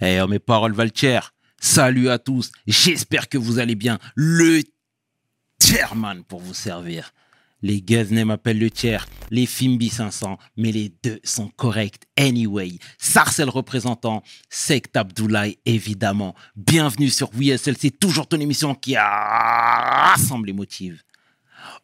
Eh, mes paroles valent Salut à tous. J'espère que vous allez bien. Le chairman pour vous servir. Les Guzney m'appellent le tiers, les Fimbi 500, mais les deux sont corrects anyway. Sarcel représentant, Sect Abdoulaye évidemment. Bienvenue sur WSL, c'est toujours ton émission qui rassemble les motifs.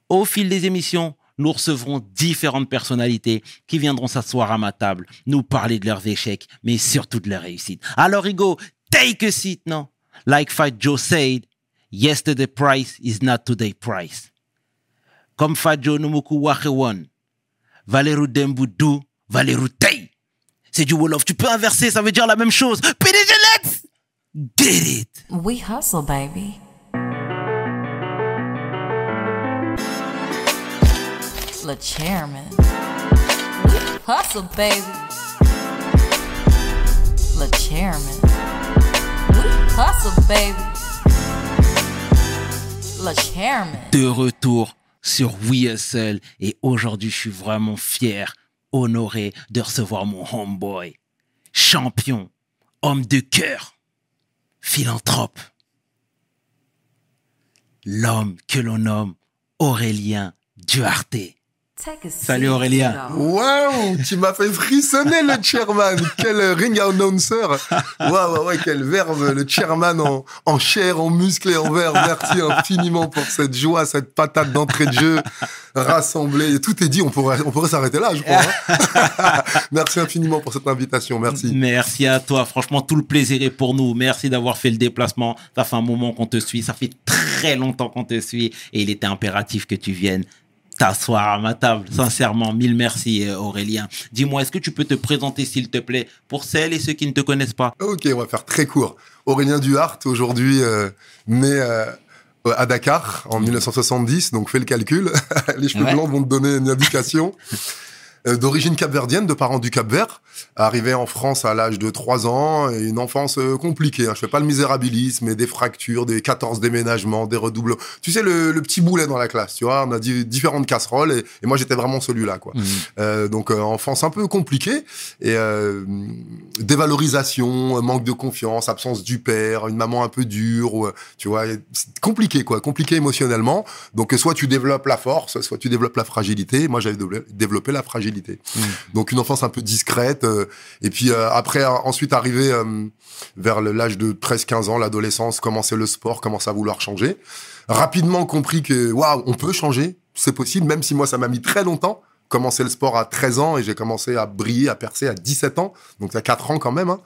Au fil des émissions, nous recevrons différentes personnalités qui viendront s'asseoir à ma table, nous parler de leurs échecs, mais surtout de leurs réussites. Alors, Hugo, take a seat, non? Like Fight Joe said, yesterday price is not today price. Comme Fight Joe Numuku Wahewon, Valeru Dembudu, Valeru Tei. C'est du Wolof. Tu peux inverser, ça veut dire la même chose. PDG, let's get it. We hustle, baby. Le chairman. We hustle, baby. Le chairman. We hustle, baby. Le chairman. De retour sur WeSL et aujourd'hui je suis vraiment fier, honoré de recevoir mon homeboy, champion, homme de cœur, philanthrope, l'homme que l'on nomme Aurélien Duarte. Salut Aurélien. Waouh, tu m'as fait frissonner le chairman. Quel ring announcer. Waouh, ouais, ouais, quel verbe. Le chairman en, en chair, en muscle et en verre. Merci infiniment pour cette joie, cette patate d'entrée de jeu rassemblée. Tout est dit. On pourrait, on pourrait s'arrêter là, je crois. hein. Merci infiniment pour cette invitation. Merci. Merci à toi. Franchement, tout le plaisir est pour nous. Merci d'avoir fait le déplacement. Ça fait un moment qu'on te suit. Ça fait très longtemps qu'on te suit. Et il était impératif que tu viennes t'asseoir à ma table. Sincèrement, mille merci euh, Aurélien. Dis-moi, est-ce que tu peux te présenter s'il te plaît pour celles et ceux qui ne te connaissent pas? Ok, on va faire très court. Aurélien Duhart, aujourd'hui euh, né euh, à Dakar en 1970, donc fais le calcul. Les cheveux Ouais. blancs vont te donner une indication. Euh, D'origine capverdienne, de parents du Cap-Vert, arrivé en France à l'âge de 3 ans, et une enfance euh, compliquée. Hein. Je fais pas le misérabilisme, mais des fractures, des 14 déménagements, des redoubles. Tu sais, le, le petit boulet dans la classe, tu vois, on a di- différentes casseroles, et, et moi j'étais vraiment celui-là, quoi. Euh, donc euh, enfance un peu compliquée et euh, dévalorisation, manque de confiance, absence du père, une maman un peu dure, ou, tu vois, compliqué quoi, compliqué émotionnellement. Donc soit tu développes la force, soit tu développes la fragilité. Moi j'avais dévelop- développé la fragilité. Donc une enfance un peu discrète euh, et puis euh, après euh, ensuite arrivé vers l'âge de 13-15 ans, l'adolescence, commencer le sport, commencer à vouloir changer. Rapidement compris que waouh, on peut changer, c'est possible même si moi ça m'a mis très longtemps commencé le sport à 13 ans et j'ai commencé à briller, à percer à 17 ans. Donc, il y a 4 ans quand même. hein.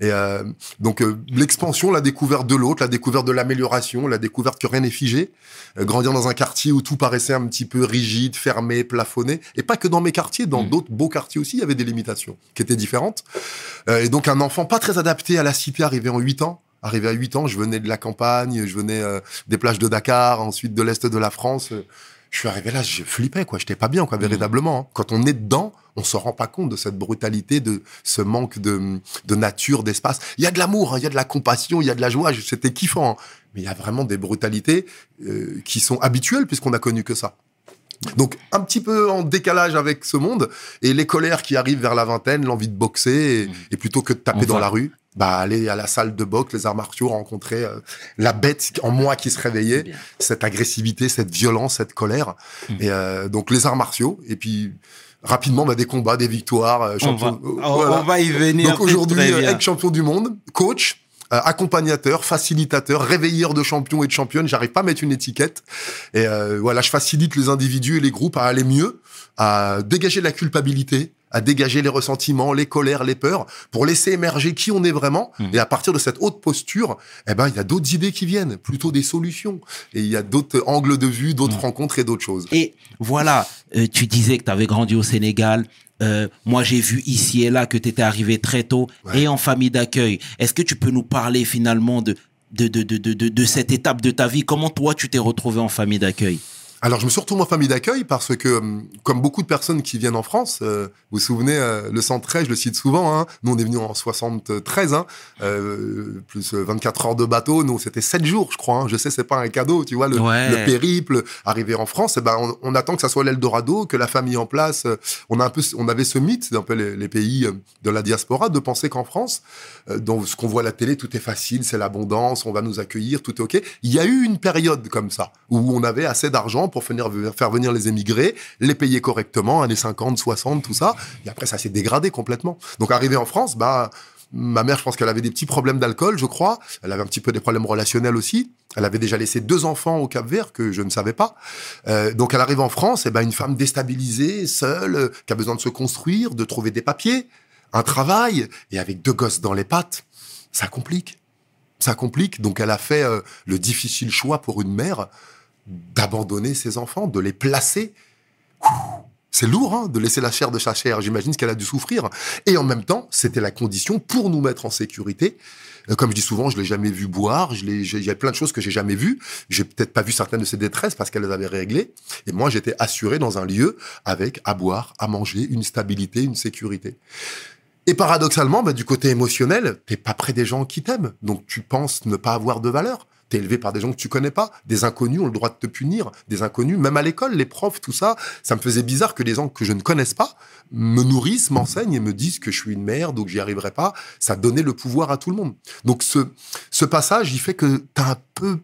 Et euh, donc, euh, l'expansion, la découverte de l'autre, la découverte de l'amélioration, la découverte que rien n'est figé. Euh, grandir dans un quartier où tout paraissait un petit peu rigide, fermé, plafonné. Et pas que dans mes quartiers, dans Mm. d'autres beaux quartiers aussi, il y avait des limitations qui étaient différentes. Et donc, un enfant pas très adapté à la cité arrivé en 8 ans. Arrivé à 8 ans, je venais de la campagne, je venais des plages de Dakar, ensuite de l'Est de la France. Je suis arrivé là, je flippais, quoi. J'étais pas bien, quoi, véritablement. hein. Quand on est dedans, on se rend pas compte de cette brutalité, de ce manque de, de nature, d'espace. Il y a de l'amour, hein, il y a de la compassion, il y a de la joie. C'était kiffant. hein. Mais il y a vraiment des brutalités euh, qui sont habituelles puisqu'on a connu que ça. Donc un petit peu en décalage avec ce monde et les colères qui arrivent vers la vingtaine, l'envie de boxer et, et plutôt que de taper Enfin. dans la rue, bah aller à la salle de boxe, les arts martiaux, rencontrer euh, la bête en moi qui se réveillait, Bien. cette agressivité, cette violence, cette colère. Mm. Et euh, donc les arts martiaux et puis rapidement bah, des combats, des victoires, euh, on champion. va, euh, on- voilà. on va y venir. Donc aujourd'hui, euh, ex-champion du monde, coach, euh, accompagnateur, facilitateur, réveilleur de champions et de championnes. J'arrive pas à mettre une étiquette. Et euh, voilà, je facilite les individus et les groupes à aller mieux, à dégager la culpabilité, à dégager les ressentiments, les colères, les peurs, pour laisser émerger qui on est vraiment. Mhm. Et à partir de cette haute posture, eh ben, il y a d'autres idées qui viennent, plutôt des solutions. Et il y a d'autres angles de vue, d'autres Mhm. rencontres et d'autres choses. Et voilà, euh, tu disais que tu avais grandi au Sénégal. Euh, moi, j'ai vu ici et là que tu étais arrivé très tôt Ouais. et en famille d'accueil. Est-ce que tu peux nous parler finalement de, de, de, de, de, de- de cette étape de ta vie? Comment toi, tu t'es retrouvé en famille d'accueil? Alors, je me suis retourné en famille d'accueil parce que, hum, comme beaucoup de personnes qui viennent en France, euh, vous vous souvenez, euh, le 113, je le cite souvent, hein, nous on est venu en 73, hein, euh, plus euh, 24 heures de bateau, nous c'était 7 jours, je crois. hein. je sais, c'est pas un cadeau, tu vois, le, Ouais. le périple, arriver en France, eh ben, on, on attend que ça soit l'Eldorado, que la famille en place. euh, on, a un peu, on avait ce mythe, c'est un peu les, les pays euh, de la diaspora, de penser qu'en France, euh, dans ce qu'on voit à la télé, tout est facile, c'est l'abondance, on va nous accueillir, tout est OK. Il y a eu une période comme ça, où on avait assez d'argent pour faire venir les émigrés, les payer correctement, années 50, 60, tout ça. Et après, ça s'est dégradé complètement. Donc, arrivé en France, bah, ma mère, je pense qu'elle avait des petits problèmes d'alcool, je crois. Elle avait un petit peu des problèmes relationnels aussi. Elle avait déjà laissé deux enfants au Cap Vert que je ne savais pas. Euh, donc, elle arrive en France, et ben, une femme déstabilisée, seule, euh, qui a besoin de se construire, de trouver des papiers, un travail, et avec deux gosses dans les pattes, ça complique. Ça complique. Donc, elle a fait euh, le difficile choix pour une mère d'abandonner ses enfants, de les placer. C'est lourd hein, de laisser la chair de sa chair. J'imagine ce qu'elle a dû souffrir. Et en même temps, c'était la condition pour nous mettre en sécurité. Euh, Comme je dis souvent, je l'ai jamais vu boire. Je Il y a plein de choses que j'ai jamais vues. J'ai peut-être pas vu certaines de ses détresses parce qu'elle les avait réglées. Et moi, j'étais assuré dans un lieu avec à boire, à manger, une stabilité, une sécurité. Et paradoxalement, bah, du côté émotionnel, t'es pas près des gens qui t'aiment. Donc tu penses ne pas avoir de valeur. Élevé par des gens que tu connais pas. Des inconnus ont le droit de te punir. Des inconnus, même à l'école, les profs, tout ça. Ça me faisait bizarre que des gens que je ne connaisse pas me nourrissent, m'enseignent et me disent que je suis une merde ou que j'y arriverai pas. Ça donnait le pouvoir à tout le monde. Donc ce, ce passage, il fait que t'as un peu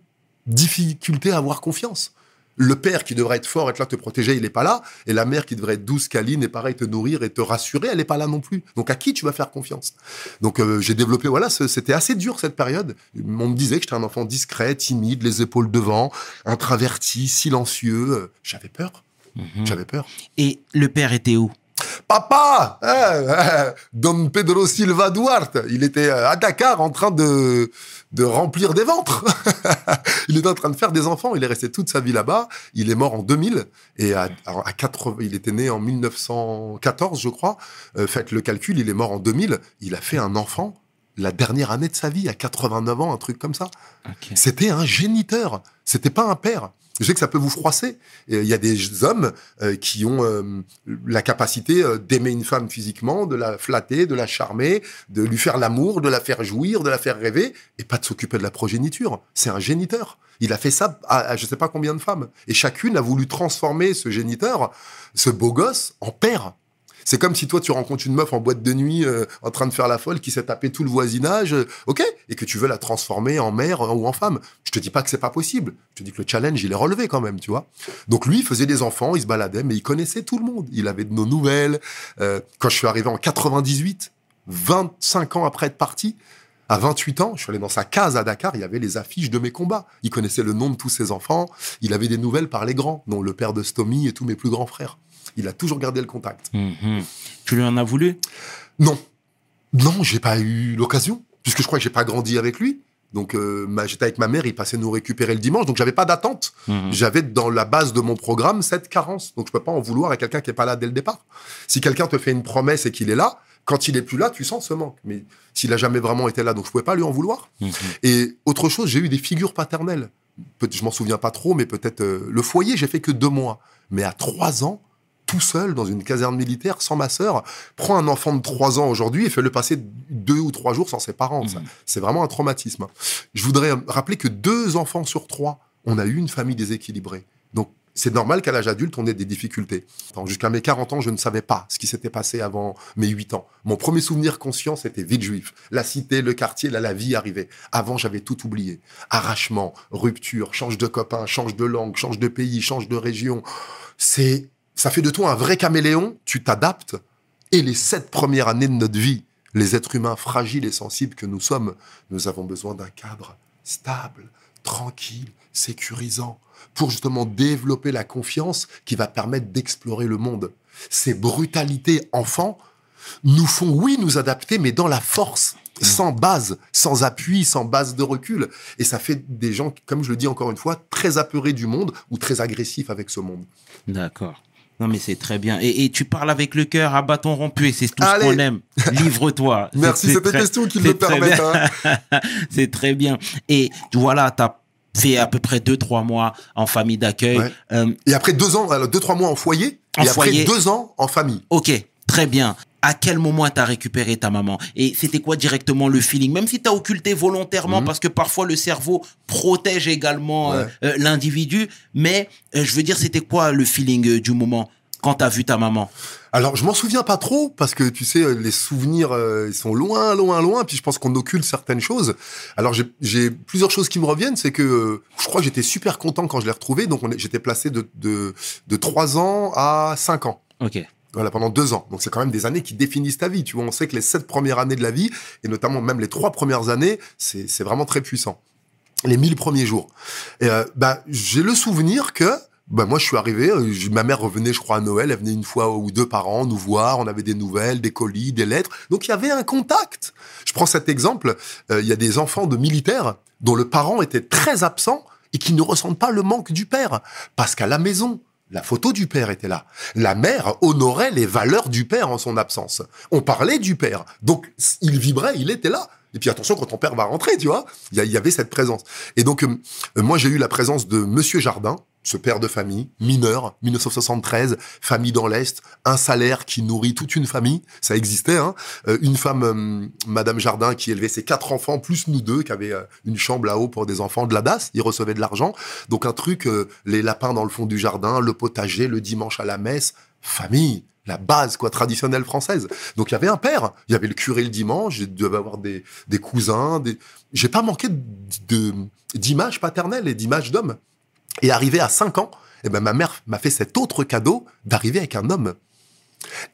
difficulté à avoir confiance. Le père qui devrait être fort, être là te protéger, il n'est pas là. Et la mère qui devrait être douce, câline et pareil te nourrir et te rassurer, elle n'est pas là non plus. Donc à qui tu vas faire confiance? Donc euh, j'ai développé, voilà, c'était assez dur cette période. On me disait que j'étais un enfant discret, timide, les épaules devant, introverti, silencieux. J'avais peur. Mhm. J'avais peur. Et le père était où? Papa, hein, Don Pedro Silva Duarte, il était euh, à Dakar en train de, de remplir des ventres. il était en train de faire des enfants. Il est resté toute sa vie là-bas. Il est mort en 2000 et à, à 80, il était né en 1914, je crois. Euh, faites le calcul, il est mort en 2000. Il a fait un enfant la dernière année de sa vie, à 89 ans, un truc comme ça. C'était un géniteur. C'était pas un père. Je sais que ça peut vous froisser. Et Il y a des hommes euh, qui ont euh, la capacité euh, d'aimer une femme physiquement, de la flatter, de la charmer, de lui faire l'amour, de la faire jouir, de la faire rêver, et pas de s'occuper de la progéniture. C'est un géniteur. Il a fait ça à, à je sais pas combien de femmes. Et chacune a voulu transformer ce géniteur, ce beau gosse, en père. C'est comme si toi tu rencontres une meuf en boîte de nuit euh, en train de faire la folle qui s'est tapé tout le voisinage, euh, ok, et que tu veux la transformer en mère euh, ou en femme. Je te dis pas que c'est pas possible. Je te dis que le challenge il est relevé quand même, tu vois. Donc lui il faisait des enfants, il se baladait, mais il connaissait tout le monde. Il avait de nos nouvelles. Euh, quand je suis arrivé en 98, 25 ans après être parti, à 28 ans, je suis allé dans sa case à Dakar, il y avait les affiches de mes combats. Il connaissait le nom de tous ses enfants, il avait des nouvelles par les grands, dont le père de Stomy et tous mes plus grands frères. Il a toujours gardé le contact. Mhm. Tu lui en as voulu? Non. Non, j'ai pas eu l'occasion, puisque je crois que j'ai pas grandi avec lui. Donc, euh, j'étais avec ma mère, il passait nous récupérer le dimanche, donc j'avais pas d'attente. Mhm. J'avais dans la base de mon programme cette carence. Donc, je peux pas en vouloir à quelqu'un qui est pas là dès le départ. Si quelqu'un te fait une promesse et qu'il est là, quand il est plus là, tu sens ce manque. Mais s'il a jamais vraiment été là, donc je pouvais pas lui en vouloir. Mhm. Et autre chose, j'ai eu des figures paternelles. Peut- je m'en souviens pas trop, mais peut-être euh, le foyer, j'ai fait que deux mois. Mais à trois ans, tout seul dans une caserne militaire, sans ma sœur, prends un enfant de trois ans aujourd'hui et fais-le passer deux ou trois jours sans ses parents. Mhm. C'est vraiment un traumatisme. Je voudrais euh, rappeler que deux enfants sur trois, on a eu une famille déséquilibrée. Donc c'est normal qu'à l'âge adulte, on ait des difficultés. Jusqu'à mes 40 ans, je ne savais pas ce qui s'était passé avant mes 8 ans. Mon premier souvenir conscient, c'était Villejuif. La cité, le quartier, là, la vie arrivait. Avant, j'avais tout oublié. Arrachement, rupture, change de copain, change de langue, change de pays, change de région. C'est, ça fait de toi un vrai caméléon, tu t'adaptes. Et les sept premières années de notre vie, les êtres humains fragiles et sensibles que nous sommes, nous avons besoin d'un cadre stable, tranquille, sécurisant, pour justement développer la confiance qui va permettre d'explorer le monde. Ces brutalités enfants nous font, oui, nous adapter, mais dans la force, sans base, sans appui, sans base de recul. Et ça fait des gens, comme je le dis encore une fois, très apeurés du monde ou très agressifs avec ce monde. D'accord. Non, mais c'est très bien. Et, et tu parles avec le cœur à bâton rompu, et c'est tout Allez. ce qu'on aime. Livre-toi. Merci, C'est- très- questions qui très permettent. hein. c'est très bien. Et voilà, tu as fait à peu près deux trois mois en famille d'accueil. Ouais. Euh, Et après deux ans, alors deux, trois mois en foyer. En et foyer. après deux ans en famille. ok, très bien. À quel moment t'as récupéré ta maman Et c'était quoi directement le feeling? Même si t'as occulté volontairement, Mhm. parce que parfois le cerveau protège également euh, Ouais. euh, l'individu. Mais euh, je veux dire, c'était quoi le feeling euh, du moment quand t'as vu ta maman? Alors, je m'en souviens pas trop parce que tu sais, les souvenirs euh, ils sont loin, loin, loin. Puis je pense qu'on occulte certaines choses. Alors, j'ai- plusieurs choses qui me reviennent. C'est que euh, je crois que j'étais super content quand je l'ai retrouvé. Donc, j'étais placé de, de, de 3 ans à 5 ans. Ok. Voilà, pendant deux ans. Donc, c'est quand même des années qui définissent ta vie. Tu vois, on sait que les sept premières années de la vie, et notamment même les trois premières années, c'est vraiment très puissant. Les mille premiers jours. Et, euh, bah, j'ai le souvenir que, bah, moi, je suis arrivé, euh, ma mère revenait, je crois, à Noël, elle venait une fois ou deux par an nous voir, on avait des nouvelles, des colis, des lettres. Donc, il y avait un contact. Je prends cet exemple, euh, il y a des enfants de militaires dont le parent était très absent et qui ne ressentent pas le manque du père. Parce qu'à la maison, la photo du père était là. La mère honorait les valeurs du père en son absence. On parlait du père. Donc, il vibrait, il était là. Et puis attention, quand ton père va rentrer, tu vois, il y, avait cette présence. Et donc, euh, moi, j'ai eu la présence de Monsieur Jardin, ce père de famille, mineur, 1973, famille dans l'Est, un salaire qui nourrit toute une famille, ça existait, hein. Euh, une femme, euh, Madame Jardin, qui élevait ses quatre enfants, plus nous deux, qui avait euh, une chambre là-haut pour des enfants de la DAS, ils recevaient de l'argent. Donc un truc, les lapins dans le fond du jardin, le potager, le dimanche à la messe, famille, la base quoi traditionnelle française. Donc il y avait un père, il y avait le curé le dimanche, je devais avoir des, cousins, j'ai pas manqué d'images paternelles et d'images d'hommes. Et arrivé à 5 ans, eh ben ma mère m'a fait cet autre cadeau d'arriver avec un homme.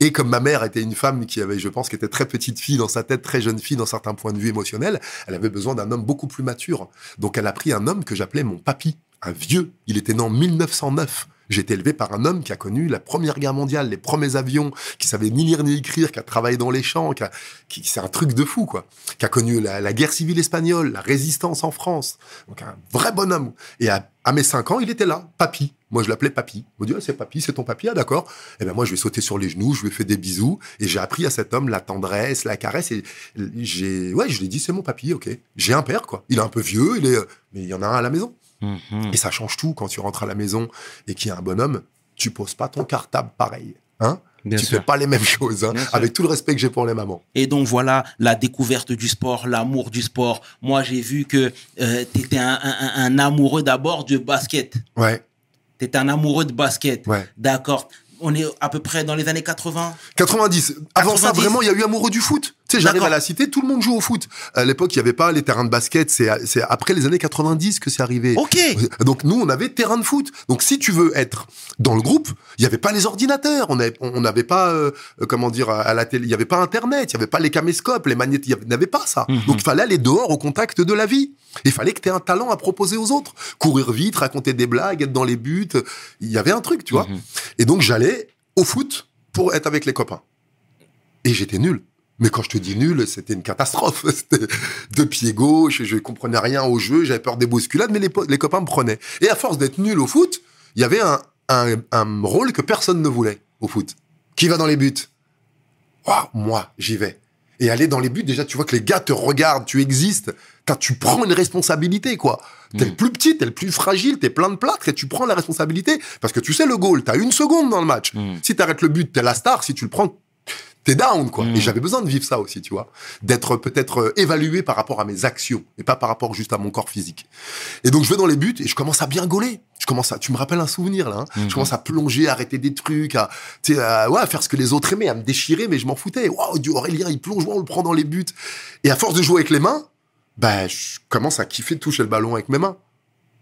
Et comme ma mère était une femme qui avait, je pense, qui était très petite fille dans sa tête, très jeune fille dans certains points de vue émotionnels, elle avait besoin d'un homme beaucoup plus mature. Donc elle a pris un homme que j'appelais mon papy, un vieux. Il était né en 1909. J'ai été élevé par un homme qui a connu la Première Guerre mondiale, les premiers avions, qui savait ni lire ni écrire, qui a travaillé dans les champs, qui, c'est un truc de fou, quoi. Qui a connu la, guerre civile espagnole, la résistance en France. Donc un vrai bonhomme. Et à, mes 5 ans, il était là, papy. Moi, je l'appelais papy. Il me dit, ah, c'est papy, c'est ton papy, ah, d'accord. Et ben moi, je ai sauté sur les genoux, je lui ai fait des bisous, et j'ai appris à cet homme la tendresse, la caresse, et j'ai, ouais, je lui ai dit, c'est mon papy, ok. J'ai un père, quoi. Il est un peu vieux, il est, euh, mais il y en a un à la maison. Mhm. Et ça change tout quand tu rentres à la maison et qu'il y a un bonhomme, tu poses pas ton cartable pareil. Hein? Bien tu sûr. fais pas les mêmes choses, hein, avec tout le respect que j'ai pour les mamans. Et donc voilà la découverte du sport, l'amour du sport. Moi, j'ai vu que euh, tu étais un, un- un amoureux d'abord de basket. Ouais, Tu étais un amoureux de basket. ouais. D'accord. On est à peu près dans les années 80. 90. Avant ça, 90. vraiment, il y a eu amoureux du foot? Sais, j'arrive à la cité, tout le monde joue au foot. À l'époque, il n'y avait pas les terrains de basket. C'est après les années 90 que c'est arrivé. Ok. Donc nous, on avait terrain de foot. Donc si tu veux être dans le groupe, il n'y avait pas les ordinateurs, on avait- on n'avait pas, euh, euh, comment dire, à la télé, il n'y avait pas Internet, il n'y avait pas les caméscopes, les magnétiques, il n'y avait pas ça. Mhm. Donc il fallait aller dehors au contact de la vie. Il fallait que tu aies un talent à proposer aux autres. Courir vite, raconter des blagues, être dans les buts. Il y avait un truc, tu vois. Mhm. Et donc j'allais au foot pour être avec les copains. Et j'étais nul. Mais quand je te dis nul, c'était une catastrophe. C'était de pied gauche, je comprenais rien au jeu, j'avais peur des bousculades, mais les, copains me prenaient. Et à force d'être nul au foot, il y avait un, un, un rôle que personne ne voulait au foot. Qui va dans les buts? Waouh, Moi, j'y vais. Et aller dans les buts, déjà, tu vois que les gars te regardent, tu existes. Tu prends une responsabilité, quoi. T'es Mm. le plus petit, t'es le plus fragile, t'es plein de plâtre et tu prends la responsabilité. Parce que tu sais, le goal, t'as une seconde dans le match. Mm. Si t'arrêtes le but, t'es la star. Si tu le prends, t'es down, quoi. Mm. Et j'avais besoin de vivre ça aussi, tu vois. D'être peut-être euh, évalué par rapport à mes actions et pas par rapport juste à mon corps physique. Et donc, je vais dans les buts et je commence à bien gauler. Je commence à, tu me rappelles un souvenir, là. hein. Je commence à plonger, à arrêter des trucs, à, tu sais, à, ouais, à faire ce que les autres aimaient, à me déchirer, mais je m'en foutais. Waouh, Aurélien, il plonge, on le prend dans les buts. Et à force de jouer avec les mains, bah, je commence à kiffer de toucher le ballon avec mes mains.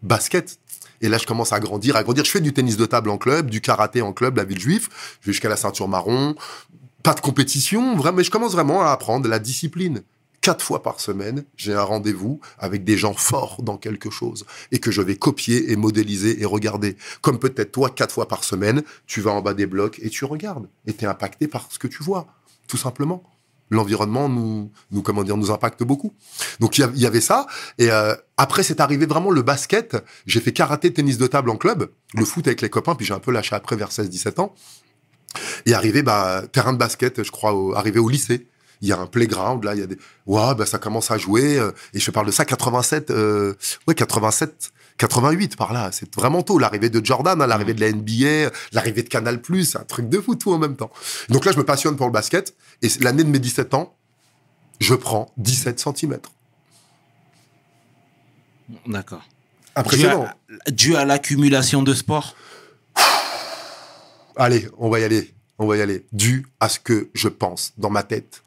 Basket. Et là, je commence à grandir, à grandir. Je fais du tennis de table en club, du karaté en club, la ville juive. Je vais jusqu'à la ceinture marron. Pas de compétition, vraiment, mais je commence vraiment à apprendre la discipline. Quatre fois par semaine, j'ai un rendez-vous avec des gens forts dans quelque chose et que je vais copier et modéliser et regarder. Comme peut-être toi, quatre fois par semaine, tu vas en bas des blocs et tu regardes. Et tu es impacté par ce que tu vois, tout simplement. L'environnement nous, nous, comment dire, nous impacte beaucoup. Donc il y avait ça. Et euh, après, c'est arrivé vraiment le basket. J'ai fait karaté, tennis de table en club, le foot avec les copains, puis j'ai un peu lâché après vers 16-17 ans. Et arrivé, bah, terrain de basket, je crois, au, arrivé au lycée. il y a un playground, là, il y a des... Ouais, bah, ça commence à jouer. euh, et je parle de ça, 87... euh, ouais, 87... 88 par là, c'est vraiment tôt. L'arrivée de Jordan, hein, l'arrivée de la NBA, l'arrivée de Canal+, c'est un truc de fou tout en même temps. Donc là, je me passionne pour le basket. Et l'année de mes 17 ans, je prends 17 cm. D'accord. Dû Impressionnant. à, dû à l'accumulation de sport? Allez, on va y aller. On va y aller. Dû à ce que je pense dans ma tête.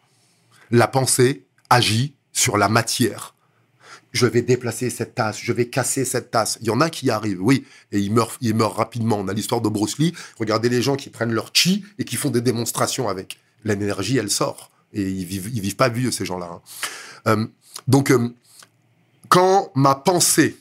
La pensée agit sur la matière. Je vais déplacer cette tasse, je vais casser cette tasse. Il y en a qui y arrivent, oui, et ils meurent, ils meurent rapidement. On a l'histoire de Bruce Lee. Regardez les gens qui prennent leur chi et qui font des démonstrations avec. L'énergie, elle sort. Et ils vivent, ils vivent pas vieux, ces gens-là. hein. Euh, donc, euh, quand ma pensée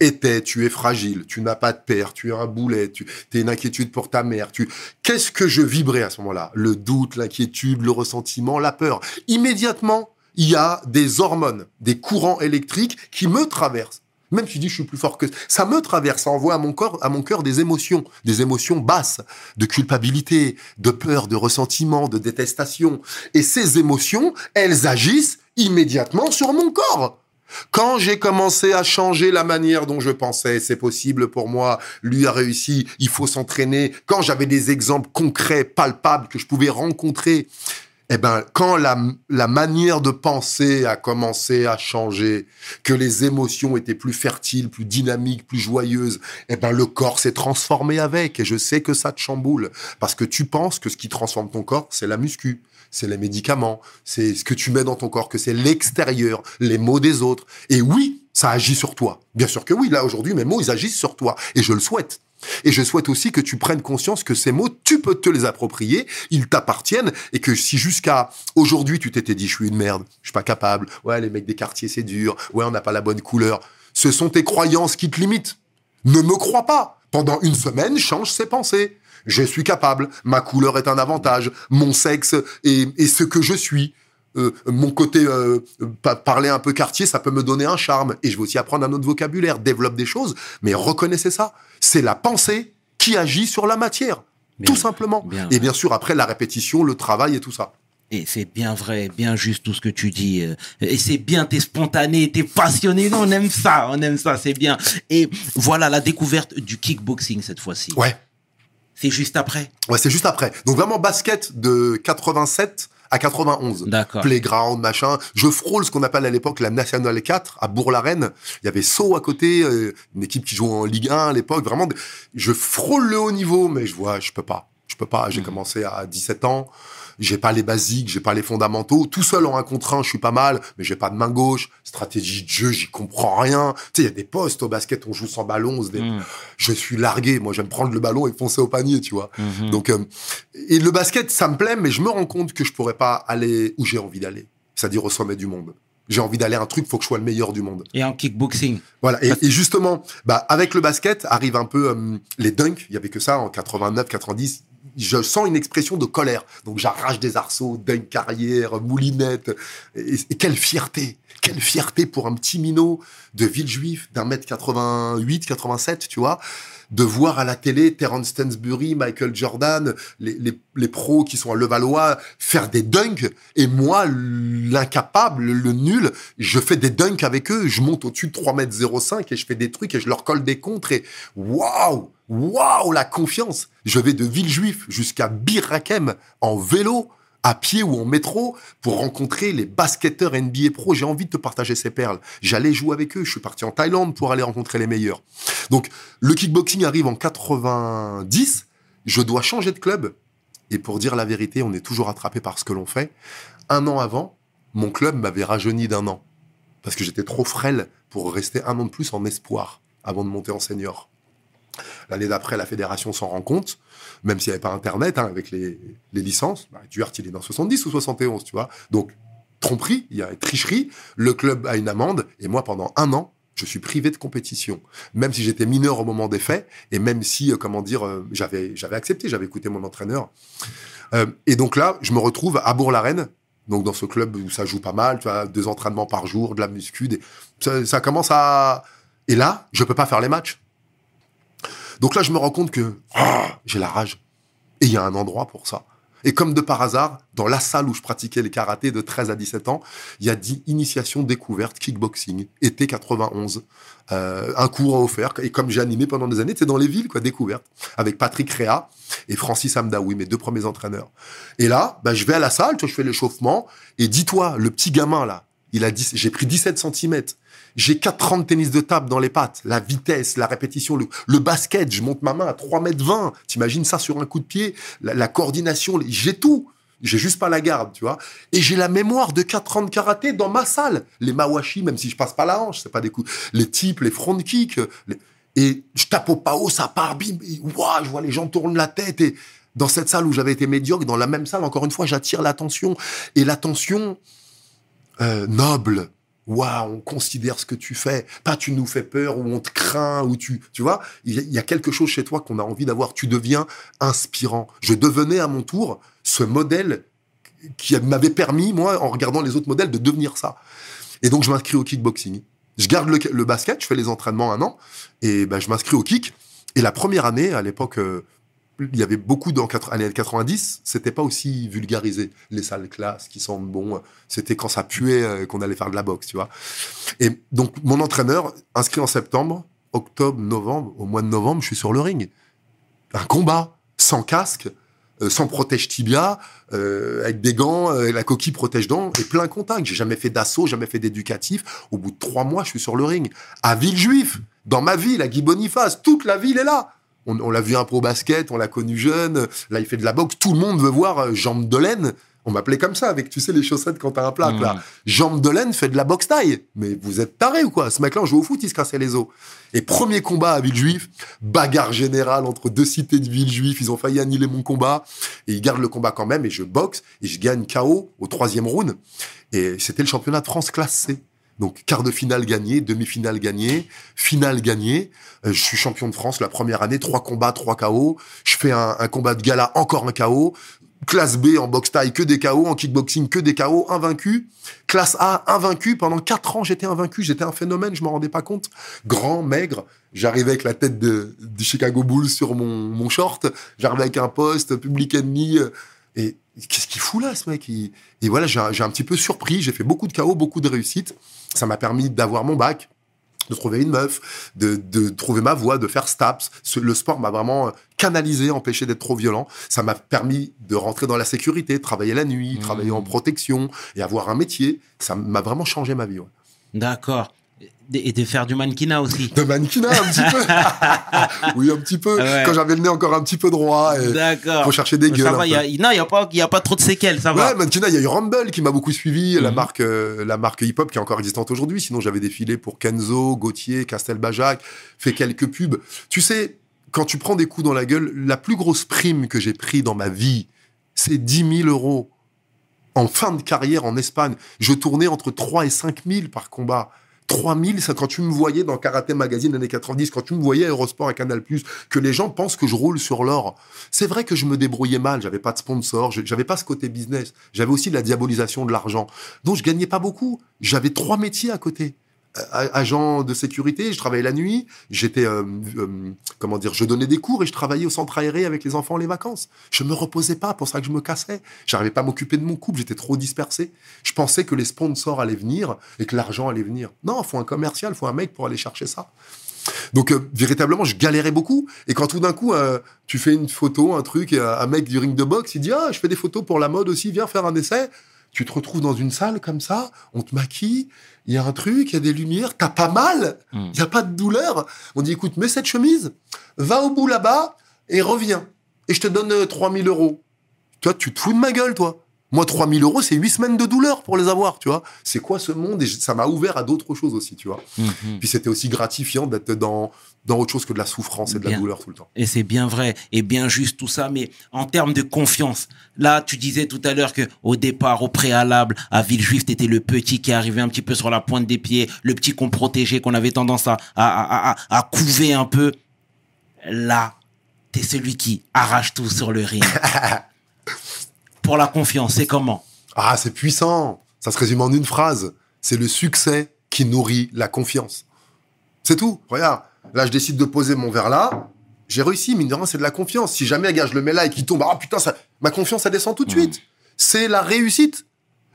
était, tu es fragile, tu n'as pas de père, tu es un boulet, tu as une inquiétude pour ta mère, tu... Qu'est-ce que je vibrais à ce moment-là? Le doute, l'inquiétude, le ressentiment, la peur. Immédiatement, il y a des hormones, des courants électriques qui me traversent. Même si tu dis je suis plus fort que ça me traverse, ça envoie à mon corps, à mon cœur des émotions, des émotions basses, de culpabilité, de peur, de ressentiment, de détestation. Et ces émotions, elles agissent immédiatement sur mon corps. Quand j'ai commencé à changer la manière dont je pensais, c'est possible pour moi, lui a réussi, il faut s'entraîner. Quand j'avais des exemples concrets, palpables, que je pouvais rencontrer, eh ben, quand la, la manière de penser a commencé à changer, que les émotions étaient plus fertiles, plus dynamiques, plus joyeuses, eh ben, le corps s'est transformé avec. Et je sais que ça te chamboule. Parce que tu penses que ce qui transforme ton corps, c'est la muscu, c'est les médicaments, c'est ce que tu mets dans ton corps, que c'est l'extérieur, les mots des autres. Et oui, ça agit sur toi. Bien sûr que oui. Là, aujourd'hui, mes mots, ils agissent sur toi. Et je le souhaite. Et je souhaite aussi que tu prennes conscience que ces mots, tu peux te les approprier, ils t'appartiennent, et que si jusqu'à aujourd'hui tu t'étais dit je suis une merde, je suis pas capable, ouais les mecs des quartiers c'est dur, ouais on n'a pas la bonne couleur, ce sont tes croyances qui te limitent. Ne me crois pas. Pendant une semaine, change ses pensées. Je suis capable, ma couleur est un avantage, mon sexe est, est ce que je suis. Euh, mon côté euh, pa- parler un peu quartier, ça peut me donner un charme. Et je vais aussi apprendre un autre vocabulaire, développe des choses. Mais reconnaissez ça. C'est la pensée qui agit sur la matière. Bien, tout simplement. bien. Et bien sûr, après, la répétition, le travail et tout ça. Et c'est bien vrai, bien juste tout ce que tu dis. euh, Et c'est bien, t'es spontané, t'es passionné. Non, on aime ça, on aime ça, c'est bien. Et voilà la découverte du kickboxing cette fois-ci. Ouais. C'est juste après. Ouais, c'est juste après. Donc vraiment basket de 87 à 91. D'accord. Playground, machin. Je frôle ce qu'on appelle à l'époque la Nationale 4 à Bourg-la-Reine. Il y avait Sceaux à côté, euh, une équipe qui jouait en Ligue 1 à l'époque. Vraiment, je frôle le haut niveau, mais je vois, je peux pas. Je peux pas. J'ai commencé à 17 ans. J'ai pas les basiques, j'ai pas les fondamentaux. Tout seul en un contre un, je suis pas mal, mais j'ai pas de main gauche. Stratégie de jeu, j'y comprends rien. Tu sais, il y a des postes au basket, on joue sans ballon. on se dé- Mm. Je suis largué. Moi, j'aime prendre le ballon et foncer au panier, tu vois. Mhm. Donc, euh, et le basket, ça me plaît, mais je me rends compte que je pourrais pas aller où j'ai envie d'aller, c'est-à-dire au sommet du monde. J'ai envie d'aller à un truc, faut que je sois le meilleur du monde. Et en kickboxing. Voilà. Et, et justement, bah, avec le basket arrive un peu euh, les dunks. Il y avait que ça en 89, 90. Je sens une expression de colère. Donc j'arrache des arceaux, dunk carrière, moulinette. Et, et quelle fierté, quelle fierté pour un petit minot de Villejuif d'un mètre 88, 87, tu vois, de voir à la télé Terence Stansbury, Michael Jordan, les, les, les pros qui sont à Levallois faire des dunks. Et moi, l'incapable, le nul, je fais des dunks avec eux. Je monte au-dessus de 3 mètres 05 et je fais des trucs et je leur colle des contres et waouh, waouh, la confiance. Je vais de Villejuif jusqu'à Bir en vélo à pied ou en métro pour rencontrer les basketteurs NBA pro. J'ai envie de te partager ces perles. J'allais jouer avec eux. Je suis parti en Thaïlande pour aller rencontrer les meilleurs. Donc, le kickboxing arrive en 90. Je dois changer de club. Et pour dire la vérité, on est toujours attrapé par ce que l'on fait. Un an avant, mon club m'avait rajeuni d'un an. Parce que j'étais trop frêle pour rester un an de plus en espoir avant de monter en senior. L'année d'après, la fédération s'en rend compte, même s'il n'y avait pas Internet, hein, avec les, licences. Bah, il est dans 70 ou 71, tu vois. Donc, tromperie, il y a une tricherie, le club a une amende, et moi, pendant un an, je suis privé de compétition. Même si j'étais mineur au moment des faits, et même si, euh, comment dire, euh, j'avais, accepté, j'avais écouté mon entraîneur. Euh, et donc là, je me retrouve à Bourg-la-Reine, donc dans ce club où ça joue pas mal, tu vois, deux entraînements par jour, de la muscu, ça, ça commence à... Et là, je peux pas faire les matchs. Donc là, je me rends compte que ah, j'ai la rage. Et il y a un endroit pour ça. Et comme de par hasard, dans la salle où je pratiquais les karatés de 13 à 17 ans, il y a dit initiation découverte kickboxing, été 91. Euh, un cours offert. Et comme j'ai animé pendant des années, c'est dans les villes, quoi, découverte. Avec Patrick Réa et Francis Amdaoui, mes deux premiers entraîneurs. Et là, bah, je vais à la salle, tu vois, je fais l'échauffement. Et dis-toi, le petit gamin, là, il a 10, j'ai pris 17 cm. J'ai 4 ans de tennis de table dans les pattes. La vitesse, la répétition, le, basket, je monte ma main à 3 mètres 20. T'imagines ça sur un coup de pied? La, coordination, j'ai tout. J'ai juste pas la garde, tu vois. Et j'ai la mémoire de 4 ans de karaté dans ma salle. Les mawashi, même si je passe pas la hanche, c'est pas des coups. Les types, les front kicks. Et je tape au pao, ça part, bim. ouah, je vois les gens tournent la tête. Et dans cette salle où j'avais été médiocre, dans la même salle, encore une fois, j'attire l'attention. Et l'attention euh, noble. Waouh, on considère ce que tu fais. Pas tu nous fais peur ou on te craint ou tu, tu vois. Il y, a- quelque chose chez toi qu'on a envie d'avoir. Tu deviens inspirant. Je devenais à mon tour ce modèle qui m'avait permis, moi, en regardant les autres modèles, de devenir ça. Et donc, je m'inscris au kickboxing. Je garde le, le basket, je fais les entraînements un an, et ben, je m'inscris au kick. Et la première année, à l'époque, euh, il y avait beaucoup dans quatre- années 90, c'était pas aussi vulgarisé. Les salles classes qui sentent bon, c'était quand ça puait euh, qu'on allait faire de la boxe, tu vois. Et donc, mon entraîneur, inscrit en septembre, octobre, novembre, au mois de novembre, je suis sur le ring. Un combat, sans casque, euh, sans protège tibia, euh, avec des gants, la coquille protège dents et plein contact. J'ai jamais fait d'assaut, jamais fait d'éducatif. Au bout de trois mois, je suis sur le ring. À Villejuif, dans ma ville, à Guy Boniface, toute la ville est là. On, on l'a vu un pro basket, on l'a connu jeune. Là, il fait de la boxe. Tout le monde veut voir euh, Jambes de laine. On m'appelait comme ça, avec, tu sais, les chaussettes quand t'as un plaque, Mmh. là. Jambes de laine fait de la boxe taille. Mais vous êtes taré ou quoi? Ce mec-là, on joue au foot, il se cassait les os. Et premier combat à Villejuif, bagarre générale entre deux cités de Villejuif. Ils ont failli annuler mon combat. Et ils gardent le combat quand même. Et je boxe. Et je gagne KO au troisième round. Et c'était le championnat de France classe C. Donc, quart de finale gagné, demi-finale gagné, finale gagné. Euh, je suis champion de France la première année, trois combats, trois KO. Je fais un, combat de gala, encore un KO. Classe B en boxe taille, que des KO. En kickboxing, que des KO, invaincu. Classe A, invaincu. Pendant quatre ans, j'étais invaincu. J'étais un phénomène, je m'en rendais pas compte. Grand, maigre. J'arrivais avec la tête de, du Chicago Bulls sur mon, mon short. J'arrivais avec un poste, public ennemi. Et qu'est-ce qu'il fout là, ce mec? Il- Et voilà, j'ai un, petit peu surpris. J'ai fait beaucoup de KO, beaucoup de réussites. Ça m'a permis d'avoir mon bac, de trouver une meuf, de, de trouver ma voie, de faire STAPS. Ce- le sport m'a vraiment euh, canalisé, empêché d'être trop violent. Ça m'a permis de rentrer dans la sécurité, travailler la nuit, Mmh. travailler en protection et avoir un métier. Ça m'a vraiment changé ma vie. ouais. D'accord. Et de faire du mannequinat aussi. De mannequinat, un petit peu. oui, un petit peu. Ouais. Quand j'avais le nez encore un petit peu droit. D'accord. faut chercher des Ça gueules va, un y a- non, il n'y a, pas- y a pas trop de séquelles, ça va. Ouais, mannequinat, il y a eu Rumble qui m'a beaucoup suivi, la Mhm. marque, euh, la marque hip-hop qui est encore existante aujourd'hui. Sinon, j'avais défilé pour Kenzo, Gauthier, Castelbajac, fait quelques pubs. Tu sais, quand tu prends des coups dans la gueule, la plus grosse prime que j'ai pris dans ma vie, c'est 10 000 euros. En fin de carrière en Espagne, je tournais entre 3 et 5 000 par combat. 3 000, c'est quand tu me voyais dans Karaté Magazine années 90, quand tu me voyais à Eurosport à Canal+, que les gens pensent que je roule sur l'or. C'est vrai que je me débrouillais mal, j'avais pas de sponsor, j'avais pas ce côté business, j'avais aussi la diabolisation de l'argent. Donc je gagnais pas beaucoup. J'avais trois métiers à côté. Euh, Agent de sécurité, je travaillais la nuit, j'étais euh, euh, comment dire, je donnais des cours et je travaillais au centre aéré avec les enfants les vacances. Je me reposais pas, pour ça que je me cassais. J'arrivais pas à m'occuper de mon couple, j'étais trop dispersé. Je pensais que les sponsors allaient venir et que l'argent allait venir. Non, faut un commercial, faut un mec pour aller chercher ça. Donc véritablement, je galérais beaucoup. Et quand tout d'un coup, tu fais une photo, un truc, un mec du ring de boxe, il dit ah, je fais des photos pour la mode aussi, viens faire un essai. Tu te retrouves dans une salle comme ça, on te maquille, il y a un truc, il y a des lumières, t'as pas mal, il Mm. y a pas de douleur. On dit écoute, mets cette chemise, va au bout là-bas et reviens. Et je te donne euh, 3000 euros. Toi, tu te fous de ma gueule, toi. Moi, 3000 euros, c'est 8 semaines de douleur pour les avoir, tu vois. C'est quoi ce monde? Et ça m'a ouvert à d'autres choses aussi, tu vois. Mhm. Puis c'était aussi gratifiant d'être dans, dans autre chose que de la souffrance et de la douleur tout le temps. Et c'est bien vrai et bien juste tout ça, mais en termes de confiance, là, tu disais tout à l'heure que au départ, au préalable, à Villejuif, t'étais le petit qui arrivait un petit peu sur la pointe des pieds, le petit qu'on protégeait, qu'on avait tendance à, à, à, à, à couver un peu. Là, t'es celui qui arrache tout sur le ring. Pour la confiance, c'est comment? Ah, c'est puissant. Ça se résume en une phrase. C'est le succès qui nourrit la confiance. C'est tout. Regarde, là, je décide de poser mon verre là. j'ai réussi, mine de rien, c'est de la confiance. Si jamais, gars, je le mets là et qu'il tombe, ah putain, ça, ma confiance, elle descend tout de suite. C'est la réussite.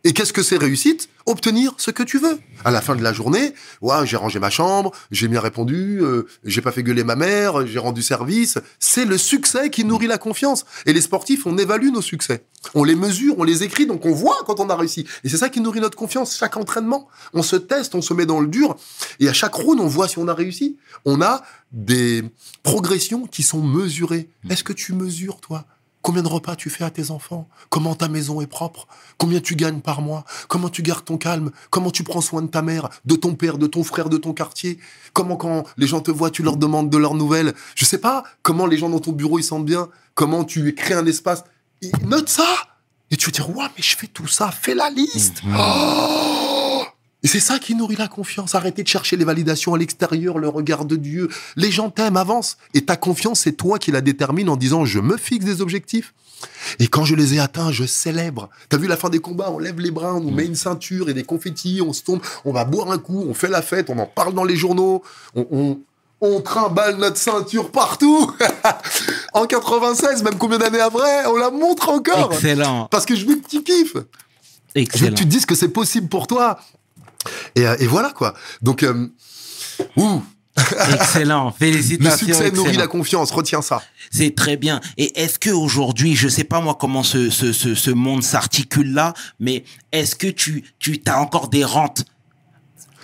Et qu'est-ce que c'est réussite Obtenir ce que tu veux. À la fin de la journée, ouais, j'ai rangé ma chambre, j'ai bien répondu, euh, j'ai pas fait gueuler ma mère, j'ai rendu service. C'est le succès qui nourrit la confiance. Et les sportifs, on évalue nos succès. On les mesure, on les écrit, donc on voit quand on a réussi. Et c'est ça qui nourrit notre confiance. Chaque entraînement, on se teste, on se met dans le dur. Et à chaque round, on voit si on a réussi. On a des progressions qui sont mesurées. Est-ce que tu mesures, toi Combien de repas tu fais à tes enfants? Comment ta maison est propre? Combien tu gagnes par mois? Comment tu gardes ton calme? Comment tu prends soin de ta mère, de ton père, de ton frère, de ton quartier? Comment quand les gens te voient, tu leur demandes de leurs nouvelles? Je sais pas comment les gens dans ton bureau ils sentent bien. Comment tu crées un espace? Note ça? Et tu vas dire, ouais, mais je fais tout ça, fais la liste. Oh et c'est ça qui nourrit la confiance. Arrêtez de chercher les validations à l'extérieur, le regard de Dieu. Les gens t'aiment, avance. Et ta confiance, c'est toi qui la détermine en disant je me fixe des objectifs. Et quand je les ai atteints, je célèbre. T'as vu la fin des combats, on lève les bras, on nous met une ceinture et des confettis, on se tombe, on va boire un coup, on fait la fête, on en parle dans les journaux, on, on, on trimballe notre ceinture partout. en 96, même combien d'années après, on la montre encore. Excellent. Parce que je veux que tu kiffes. Je veux Excellent. que tu te dises que c'est possible pour toi. Et, euh, et voilà quoi. Donc, euh, ouh, Excellent. le Félicitations. succès nourrit la confiance. Retiens ça. C'est très bien. Et est-ce que aujourd'hui, je sais pas moi comment ce, ce, ce, ce monde s'articule là, mais est-ce que tu, tu as encore des rentes?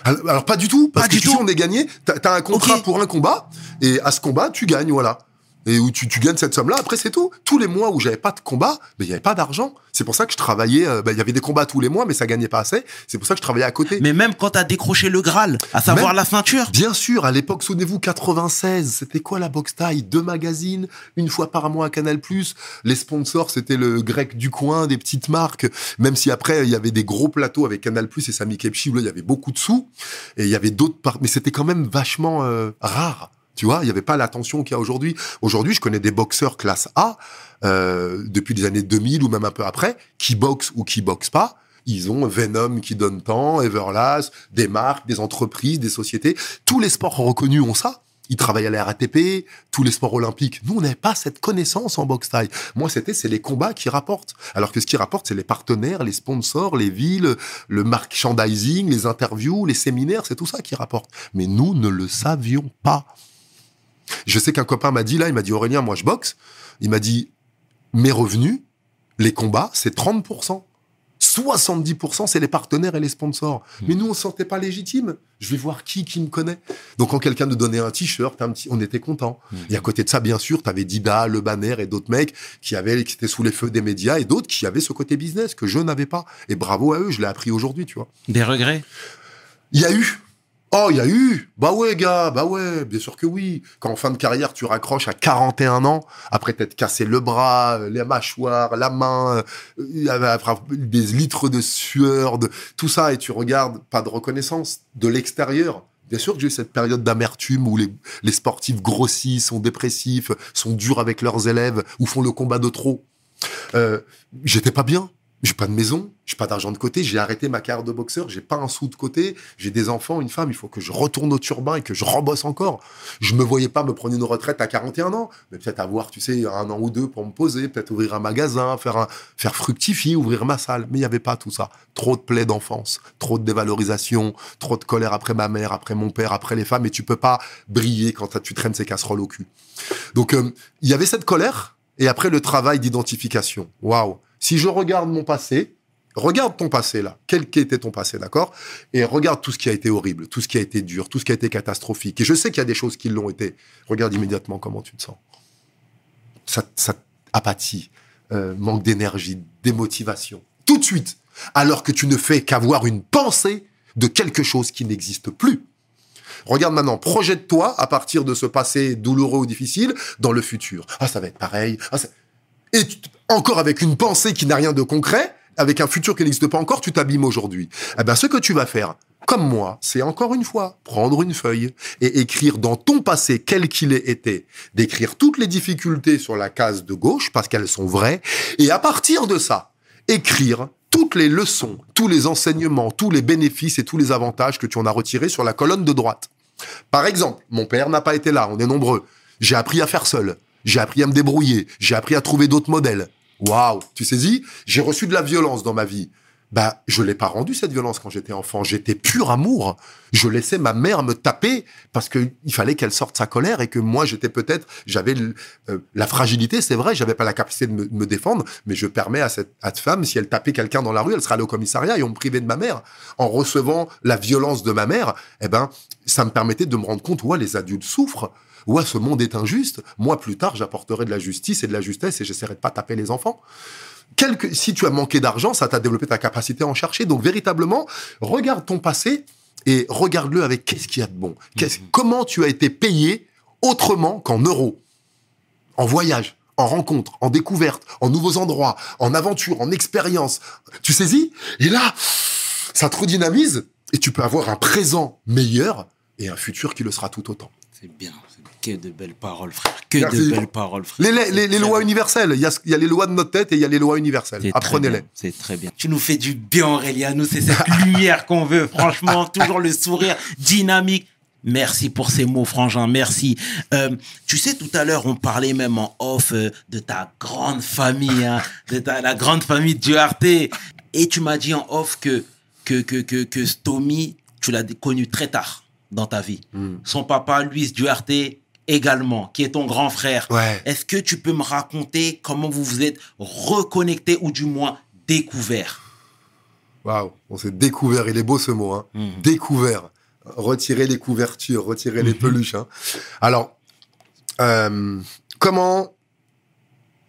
Alors, alors, pas du tout, parce Pas que du tu sais, tout. on est gagné. T'as as un contrat pour un combat, et à ce combat, tu gagnes, voilà. Et où tu, tu gagnes cette somme-là, après c'est tout. Tous les mois où j'avais pas de combat, ben, il y avait pas d'argent. C'est pour ça que je travaillais, euh, ben, il y avait des combats tous les mois, mais ça gagnait pas assez. C'est pour ça que je travaillais à côté. Mais même quand tu as décroché le Graal, à savoir Même- la ceinture. Bien sûr, à l'époque, souvenez-vous, 96, c'était quoi la boxe taille? Deux magazines, une fois par mois à Canal+. Les sponsors, c'était le grec du coin, des petites marques. Même si après, il y avait des gros plateaux avec Canal+, et Sami Kepchi, où là, il y avait beaucoup de sous. Et il y avait d'autres par... Mais c'était quand même vachement euh, rare. Tu vois, il n'y avait pas l'attention qu'il y a aujourd'hui. Aujourd'hui, je connais des boxeurs classe A, euh, depuis les années 2000 ou même un peu après, qui boxent ou qui boxent pas. Ils ont Venom qui donne tant, Everlast, des marques, des entreprises, des sociétés. Tous les sports reconnus ont ça. Ils travaillent à la RATP, tous les sports olympiques. Nous, on n'avait pas cette connaissance en boxe taille. Moi, c'était, c'est les combats qui rapportent. Alors que ce qui rapporte, c'est les partenaires, les sponsors, les villes, le merchandising, les interviews, les séminaires, c'est tout ça qui rapporte. Mais nous ne le savions pas. Je sais qu'un copain m'a dit, là, il m'a dit, Aurélien, moi, je boxe. Il m'a dit, mes revenus, les combats, c'est 30%. 70% c'est les partenaires et les sponsors. Mais nous, on se sentait pas légitime. Je vais voir qui qui me connaît. Donc, quand quelqu'un nous donnait un t-shirt, un petit, on était content. Et à côté de ça, bien sûr, tu avais Dida, Le Banner et d'autres mecs qui avaient, qui étaient sous les feux des médias et d'autres qui avaient ce côté business que je n'avais pas. Et bravo à eux, je l'ai appris aujourd'hui, tu vois. Des regrets? Il y a eu. Oh, il y a eu. Bah ouais, gars, bah ouais, bien sûr que oui. Quand en fin de carrière, tu raccroches à 41 ans, après t'être cassé le bras, euh, les mâchoires, la main, euh, après des litres de sueur, de tout ça, et tu regardes, pas de reconnaissance de l'extérieur. Bien sûr que j'ai eu cette période d'amertume où les, les sportifs grossissent, sont dépressifs, sont durs avec leurs élèves, ou font le combat de trop. Euh, J'étais pas bien. J'ai pas de maison, j'ai pas d'argent de côté, j'ai arrêté ma carrière de boxeur, j'ai pas un sou de côté, j'ai des enfants, une femme, il faut que je retourne au turbin et que je rembosse encore. Je me voyais pas me prendre une retraite à 41 ans, mais peut-être avoir, tu sais, un an ou deux pour me poser, peut-être ouvrir un magasin, faire un, faire fructifier, ouvrir ma salle. Mais il y avait pas tout ça. Trop de plaies d'enfance, trop de dévalorisation, trop de colère après ma mère, après mon père, après les femmes, et tu peux pas briller quand tu traînes ces casseroles au cul. Donc, euh, il y avait cette colère, et après le travail d'identification. Waouh! Si je regarde mon passé, regarde ton passé là, quel qu'était ton passé, d'accord? Et regarde tout ce qui a été horrible, tout ce qui a été dur, tout ce qui a été catastrophique. Et je sais qu'il y a des choses qui l'ont été. Regarde immédiatement comment tu te sens. Ça, ça apathie, euh, manque d'énergie, démotivation. Tout de suite. Alors que tu ne fais qu'avoir une pensée de quelque chose qui n'existe plus. Regarde maintenant, projette-toi à partir de ce passé douloureux ou difficile dans le futur. Ah, ça va être pareil. Ah, Et encore avec une pensée qui n'a rien de concret, avec un futur qui n'existe pas encore, tu t'abîmes aujourd'hui. Eh ben, ce que tu vas faire, comme moi, c'est encore une fois prendre une feuille et écrire dans ton passé quel qu'il ait été, d'écrire toutes les difficultés sur la case de gauche parce qu'elles sont vraies, et à partir de ça, écrire toutes les leçons, tous les enseignements, tous les bénéfices et tous les avantages que tu en as retirés sur la colonne de droite. Par exemple, mon père n'a pas été là, on est nombreux. J'ai appris à faire seul. J'ai appris à me débrouiller. J'ai appris à trouver d'autres modèles. Waouh, tu saisis J'ai reçu de la violence dans ma vie. Bah, je l'ai pas rendu cette violence quand j'étais enfant. J'étais pur amour. Je laissais ma mère me taper parce que il fallait qu'elle sorte sa colère et que moi j'étais peut-être, j'avais euh, la fragilité, c'est vrai, j'avais pas la capacité de me, défendre, mais je permets à cette, à cette femme, si elle tapait quelqu'un dans la rue, elle serait allée au commissariat et on me privait de ma mère. En recevant la violence de ma mère, eh ben, ça me permettait de me rendre compte, ouais, les adultes souffrent. Ouais, ce monde est injuste. Moi, plus tard, j'apporterai de la justice et de la justesse et j'essaierai de pas taper les enfants. Quelque, si tu as manqué d'argent, ça t'a développé ta capacité à en chercher. Donc, véritablement, regarde ton passé et regarde-le avec qu'est-ce qu'il y a de bon. Qu'est-ce- Comment tu as été payé autrement qu'en euros? En voyage, en rencontre, en découverte, en nouveaux endroits, en aventure, en expérience. Tu saisis? Et là, ça te redynamise et tu peux avoir un présent meilleur et un futur qui le sera tout autant. C'est bien. Que de belles paroles, frère. Que Merci. de belles paroles, frère. Les, les- les- lois bien. universelles, il y a, il y a les lois de notre tête et il y a les lois universelles. Apprenez-les. C'est très bien. Tu nous fais du bien, Aurélien. Nous, c'est cette lumière qu'on veut. Franchement, toujours le sourire dynamique. Merci pour ces mots, Frangin. Merci. Euh, tu sais, tout à l'heure, on parlait même en off euh, de ta grande famille, hein, de ta, la grande famille Duarte. Et tu m'as dit en off que, que, que, que, que Stomy, tu l'as connu très tard dans ta vie. Hmm. Son papa, Luis Duarte, également, qui est ton grand frère. Ouais. Est-ce que tu peux me raconter comment vous vous êtes reconnecté ou du moins découvert Waouh, on s'est découvert. Il est beau ce mot, hein. Mhm. Découvert. Retirer les couvertures, retirer les peluches. hein. Alors, euh, comment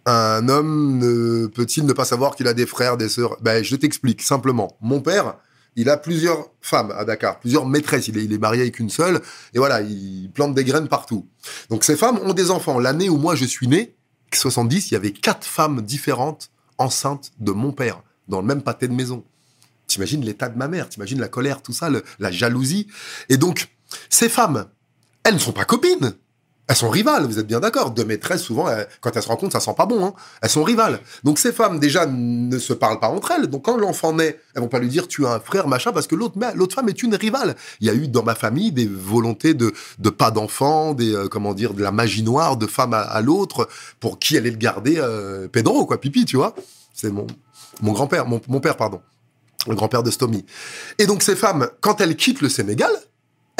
un homme ne peut-il ne pas savoir qu'il a des frères, des sœurs? Ben, je t'explique simplement. Mon père, il a plusieurs femmes à Dakar, plusieurs maîtresses. Il est, marié avec une seule, et voilà, il plante des graines partout. Donc ces femmes ont des enfants. L'année où moi je suis né, 70, il y avait quatre femmes différentes enceintes de mon père dans le même pâté de maison. T'imagines l'état de ma mère, t'imagines la colère, tout ça, la jalousie. Et donc, ces femmes, elles ne sont pas copines. Elles sont rivales, vous êtes bien d'accord. Deux maîtresses, souvent, quand elles se rencontrent, ça sent pas bon. hein. Elles sont rivales. Donc ces femmes, déjà, ne se parlent pas entre elles. Donc quand l'enfant naît, elles vont pas lui dire tu as un frère, machin, parce que l'autre femme est une rivale. Il y a eu dans ma famille des volontés de, de pas d'enfants, des euh, comment dire, de la magie noire de femme à, à l'autre pour qui allait le garder euh, Pedro, quoi, pipi, tu vois. C'est mon, mon grand-père, mon, mon père, pardon le grand-père de Stomy. Et donc ces femmes, quand elles quittent le Sénégal,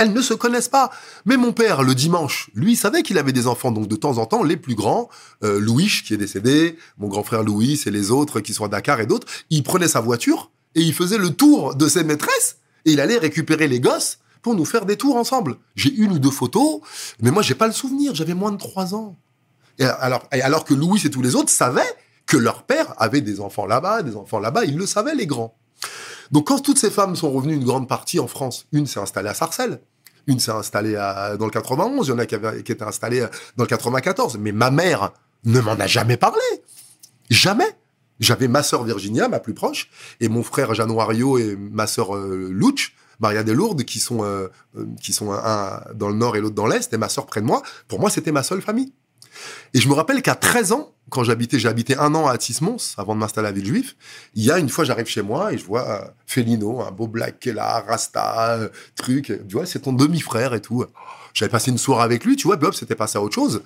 elles ne se connaissent pas. Mais mon père, le dimanche, lui, savait qu'il avait des enfants. Donc de temps en temps, les plus grands, euh, Louis, qui est décédé, mon grand frère Louis et les autres qui sont à Dakar et d'autres, il prenait sa voiture et il faisait le tour de ses maîtresses et il allait récupérer les gosses pour nous faire des tours ensemble. J'ai une ou deux photos, mais moi, j'ai pas le souvenir. J'avais moins de trois ans. Alors, et alors que Louis et tous les autres savaient que leur père avait des enfants là-bas, des enfants là-bas, ils le savaient, les grands. Donc quand toutes ces femmes sont revenues, une grande partie en France, une s'est installée à Sarcelles, une s'est installée dans le 91, il y en a qui, avaient- qui étaient installées dans le 94. Mais ma mère ne m'en a jamais parlé. Jamais. J'avais ma sœur Virginia, ma plus proche, et mon frère Januario et ma sœur euh, Maria des Lourdes, qui sont, euh, euh, qui sont un, un dans le nord et l'autre dans l'est, et ma sœur près de moi. Pour moi, c'était ma seule famille. Et je me rappelle qu'à 13 ans, quand j'habitais, j'ai habité un an à Tismons, avant de m'installer à Villejuif, il y a une fois, j'arrive chez moi et je vois euh, Félino, un beau black qui là, Rasta, euh, truc. Tu vois, c'est ton demi-frère et tout. J'avais passé une soirée avec lui, tu vois, puis hop, c'était passé à autre chose.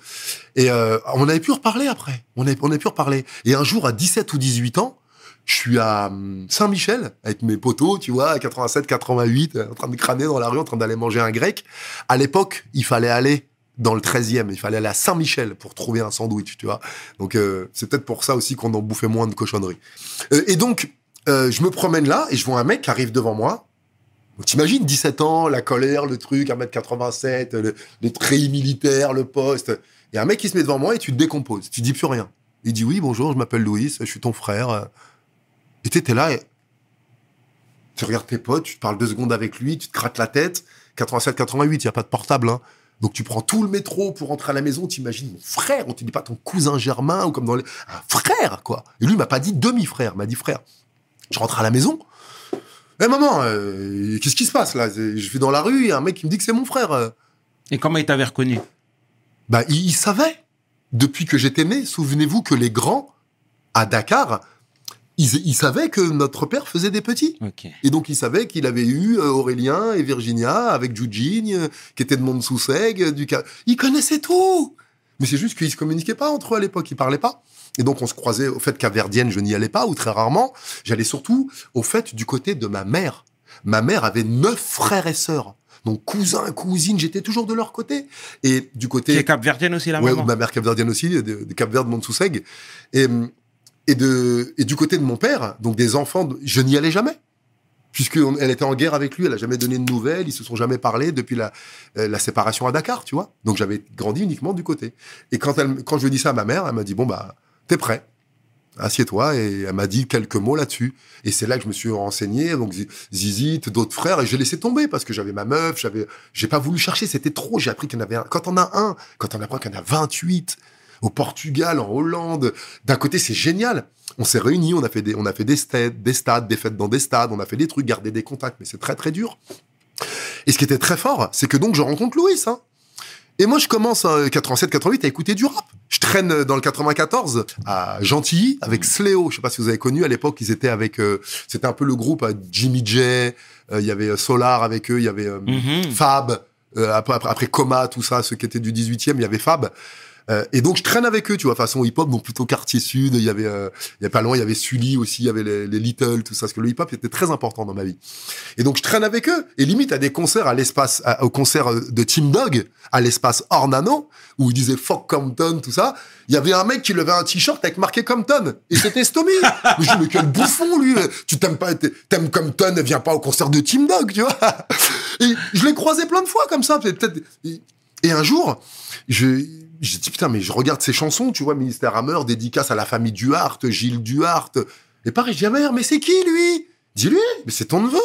Et euh, on avait pu reparler après. On avait, on avait pu reparler. Et un jour, à 17 ou 18 ans, je suis à hum, Saint-Michel avec mes potos, tu vois, à 87, 88, euh, en train de crâner dans la rue, en train d'aller manger un grec. À l'époque, il fallait aller dans le 13e, il fallait aller à Saint-Michel pour trouver un sandwich, tu vois. Donc euh, c'est peut-être pour ça aussi qu'on en bouffait moins de cochonneries. Euh, et donc, euh, je me promène là et je vois un mec qui arrive devant moi. T'imagines 17 ans, la colère, le truc, 1m87, le, les treillis militaires, le poste. Et un mec qui se met devant moi et tu te décomposes. Tu dis plus rien. Il dit oui, bonjour, je m'appelle Louis, je suis ton frère. Et t'étais là et tu regardes tes potes, tu te parles deux secondes avec lui, tu te grattes la tête. 87, 88, il n'y a pas de portable. Hein. Donc tu prends tout le métro pour rentrer à la maison, t'imagines mon frère, on te dit pas ton cousin germain ou comme dans les... Un frère, quoi. Et lui, il m'a pas dit demi-frère, il m'a dit frère. Je rentre à la maison. Eh maman, euh, qu'est-ce qui se passe là? Je vais dans la rue, il y a un mec qui me dit que c'est mon frère. euh. Et comment il t'avait reconnu? Bah, il, il savait. Depuis que j'étais né, souvenez-vous que les grands, à Dakar, ils, ils savaient que notre père faisait des petits. Et donc, il savait qu'il avait eu euh, Aurélien et Virginia avec Eugene, euh, qui était de Montsousseg, euh, du Ca- Il connaissait tout Mais c'est juste qu'ils se communiquaient pas entre eux à l'époque, ils parlaient pas. Et donc on se croisait au fait qu'à Verdienne, je n'y allais pas, ou très rarement. J'allais surtout au fait du côté de ma mère. Ma mère avait neuf frères et sœurs. Donc cousins, cousines, j'étais toujours de leur côté. Et du côté... Qui est Cap-Verdienne aussi, la Ouais, maman ma mère capverdienne aussi, de, de Cap-Verde, Montsousseg. Et, et, de, et du côté de mon père, donc des enfants, je n'y allais jamais. Puisqu'elle était en guerre avec lui, elle a jamais donné de nouvelles, ils se sont jamais parlé depuis la, euh, la séparation à Dakar, tu vois. Donc j'avais grandi uniquement du côté. Et quand, elle, quand je dit ça à ma mère, elle m'a dit, bon, bah, t'es prêt. Assieds-toi. Et elle m'a dit quelques mots là-dessus. Et c'est là que je me suis renseigné. Donc Zi- Zizi d'autres frères. Et j'ai laissé tomber parce que j'avais ma meuf j'avais j'ai pas voulu chercher. C'était trop. J'ai appris qu'il y en avait un. Quand on a un quand on apprend qu'il y en a 28 au Portugal en Hollande d'un côté c'est génial on s'est réunis on a fait des on a fait des stades des stades des fêtes dans des stades on a fait des trucs garder des contacts mais c'est très très dur et ce qui était très fort c'est que donc je rencontre Louis hein et moi, je commence en 87-88 à écouter du rap. Je traîne dans le 94 à Gentilly avec Sléo. Je sais pas si vous avez connu à l'époque. Ils étaient avec. euh, C'était un peu le groupe euh, Jimmy J. euh, Il y avait Solar avec eux. Il y avait euh, Mhm. Fab. après, après, après Coma, tout ça, ceux qui étaient du 18e, il y avait Fab. Euh, et donc je traîne avec eux, tu vois, façon hip-hop, donc plutôt quartier sud. Il y avait, euh, il y a pas loin, il y avait Sully aussi, il y avait les, les Little, tout ça, parce que le hip-hop était très important dans ma vie. Et donc je traîne avec eux. Et limite à des concerts à l'espace, au concert euh, de Team Dog à l'espace Ornano, où ils disaient fuck Compton, tout ça. Il y avait un mec qui levait un t-shirt avec marqué Compton. Et c'était Stomy. mais je dis, mais quel bouffon, lui. Tu t'aimes pas, t'aimes Compton, viens pas au concert de Team Dog, tu vois. Et je l'ai croisé plein de fois comme ça. Peut-être. Et un jour, je, j'ai dit, putain, mais je regarde ces chansons, tu vois, Ministère Hammer, dédicace à la famille Duhart, Gilles Duhart. Et pareil, je dis, merde, mais c'est qui, lui? Dis-lui, mais c'est ton neveu.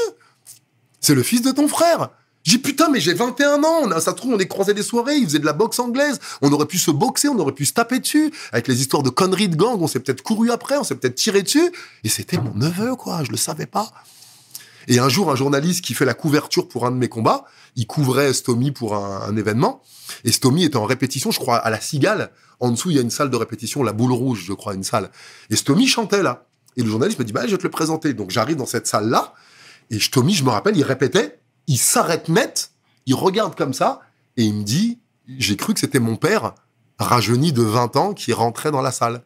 C'est le fils de ton frère. J'ai dit, putain, mais j'ai 21 ans. On a, ça trouve, on est croisé des soirées. Il faisait de la boxe anglaise. On aurait pu se boxer, on aurait pu se taper dessus. Avec les histoires de conneries de gang, on s'est peut-être couru après, on s'est peut-être tiré dessus. Et c'était mon neveu, quoi. Je le savais pas. Et un jour, un journaliste qui fait la couverture pour un de mes combats, il couvrait Stomy pour un, événement. Et Stomy était en répétition, je crois, à la Cigale. En dessous, il y a une salle de répétition, la Boule Rouge, je crois, une salle. Et Stomy chantait là. Et le journaliste me dit, bah, je vais te le présenter. Donc j'arrive dans cette salle-là. Et Stomy, je me rappelle, il répétait, il s'arrête net, il regarde comme ça, et il me dit, j'ai cru que c'était mon père, rajeuni de 20 ans, qui rentrait dans la salle.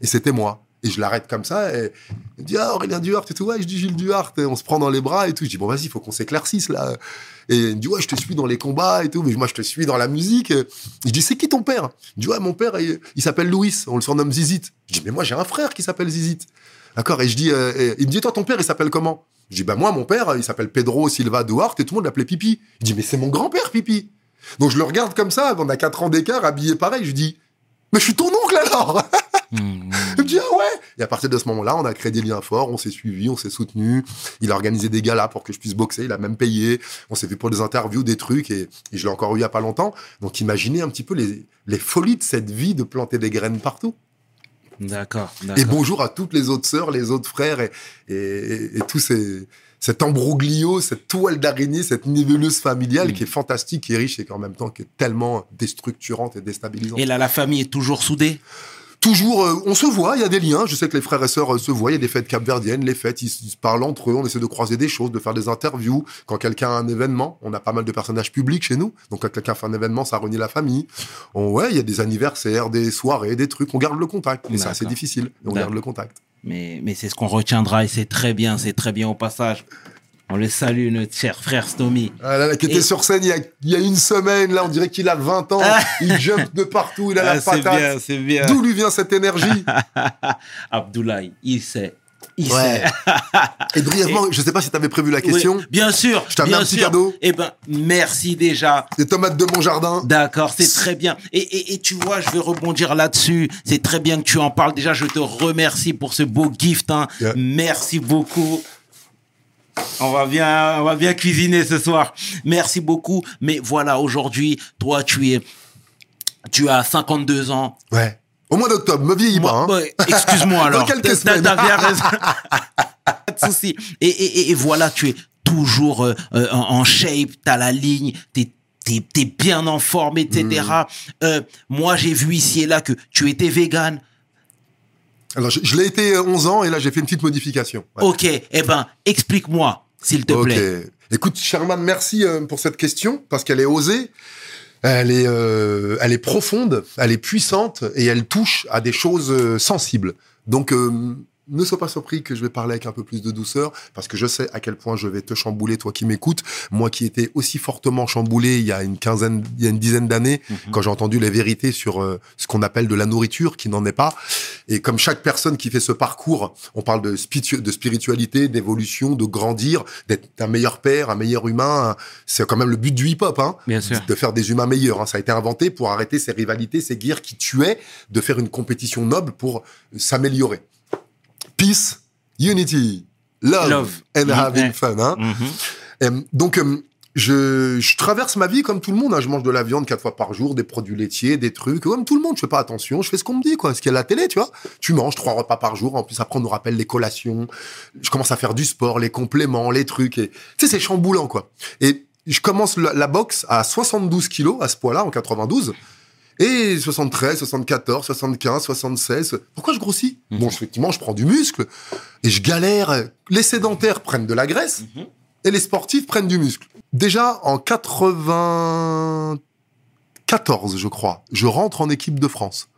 Et c'était moi. Et je l'arrête comme ça, et il me dit, ah, Aurélien Duhart et tout, ouais, je dis Gilles Duhart, et on se prend dans les bras et tout. Je dis, bon, vas-y, il faut qu'on s'éclaircisse, là. Et il me dit, ouais, je te suis dans les combats et tout, mais moi, je te suis dans la musique. Je dis, c'est qui ton père? Il dit, ouais, mon père, il, il s'appelle Louis, on le surnomme Zizit. Je dis, mais moi, j'ai un frère qui s'appelle Zizit. D'accord? Et je dis, euh, et il me dit, toi, ton père, il s'appelle comment? Je dis, bah, moi, mon père, il s'appelle Pedro Silva Duhart, et tout le monde l'appelait Pipi. Il dit, mais c'est mon grand-père, Pipi. Donc, je le regarde comme ça, on a 4 ans d'écart, habillé pareil. Je dis, mais je suis ton oncle alors Mhm. il me dit ah ouais Et à partir de ce moment-là, on a créé des liens forts, on s'est suivis, on s'est soutenus. Il a organisé des galas pour que je puisse boxer, il a même payé. On s'est vu pour des interviews, des trucs, et, et je l'ai encore eu il y a pas longtemps. Donc imaginez un petit peu les, les folies de cette vie de planter des graines partout. D'accord, Et bonjour à toutes les autres sœurs, les autres frères, et, et, tout ces, cet embroglio, cette toile d'araignée, cette nébuleuse familiale Mm. qui est fantastique, qui est riche et qui en même temps qui est tellement déstructurante et déstabilisante. Et là, la famille est toujours soudée? Toujours, euh, on se voit, il y a des liens. Je sais que les frères et sœurs euh, se voient. Il y a des fêtes capverdiennes, les fêtes, ils, se- ils se parlent entre eux. On essaie de croiser des choses, de faire des interviews. Quand quelqu'un a un événement, on a pas mal de personnages publics chez nous. Donc quand quelqu'un fait un événement, ça réunit la famille. On, ouais, il y a des anniversaires, des soirées, des trucs. On garde le contact. Mais c'est assez difficile. On garde le contact. Mais, mais c'est ce qu'on retiendra et c'est très bien, c'est très bien au passage. On le salue, notre cher frère Stomy. Ah là là, qui était Et- sur scène il y, a, il y a une semaine, là, on dirait qu'il a 20 ans. il jump de partout, il a Ah, la c'est bien, patate. c'est bien. D'où lui vient cette énergie Abdoulaye, il sait. Il Ouais. sait. Et brièvement, je sais pas si tu avais prévu la question. Oui, bien sûr. Je t'amène bien un petit sûr. cadeau. Eh ben, merci déjà. Des tomates de mon jardin. D'accord, c'est très bien. Et, et, et tu vois, je vais rebondir là-dessus. C'est très bien que tu en parles. Déjà, je te remercie pour ce beau gift. hein. Yeah. Merci beaucoup. On va bien, on va bien cuisiner ce soir. Merci beaucoup. Mais voilà, aujourd'hui, toi, tu es, tu as 52 ans. Ouais. Au mois d'octobre, me vieillis pas. hein. Excuse-moi alors. Dans quelques semaines. T'as bien raison. Pas de souci. Et, et, et- et voilà, tu es toujours euh, euh, en, shape, t'as la ligne, t'es T'es, t'es bien en forme, etc. Mm. Euh, moi, j'ai vu ici et là que tu étais vegan. Alors, je, je l'ai été euh, 11 ans et là, j'ai fait une petite modification. Ouais. Ok, eh ben, explique-moi, s'il te Ok. plaît. Écoute, Sherman, merci euh, pour cette question parce qu'elle est osée. Elle est, euh, elle est profonde, elle est puissante et elle touche à des choses euh, sensibles. Donc, euh, ne sois pas surpris que je vais parler avec un peu plus de douceur, parce que je sais à quel point je vais te chambouler, toi qui m'écoutes. Moi qui étais aussi fortement chamboulé il y a une quinzaine, il y a une dizaine d'années, quand j'ai entendu les vérités sur euh, ce qu'on appelle de la nourriture, qui n'en est pas. Et comme chaque personne qui fait ce parcours, on parle de, spiritu- de spiritualité, d'évolution, de grandir, d'être un meilleur père, un meilleur humain. C'est quand même le but du hip-hop, hein Bien sûr. de faire des humains meilleurs. hein. Ça a été inventé pour arrêter ces rivalités, ces guerres qui tuaient, de faire une compétition noble pour s'améliorer. Peace, unity, love, Love. and Mhm. having fun. hein. Mhm. Euh, donc, euh, je, je traverse ma vie comme tout le monde. hein. Je mange de la viande quatre fois par jour, des produits laitiers, des trucs. Comme tout le monde, je fais pas attention. Je fais ce qu'on me dit, quoi. Ce qu'il y a à la télé, tu vois. Tu manges trois repas par jour. En plus, après, on nous rappelle les collations. Je commence à faire du sport, les compléments, les trucs. Et, tu sais, c'est chamboulant, quoi. Et je commence la, la boxe à 72 kilos, à ce poids-là, en 92. Et 73, 74, 75, 76. Pourquoi je grossis Bon, effectivement, je prends du muscle et je galère. Les sédentaires prennent de la graisse et les sportifs prennent du muscle. Déjà, en 94, je crois, je rentre en équipe de France.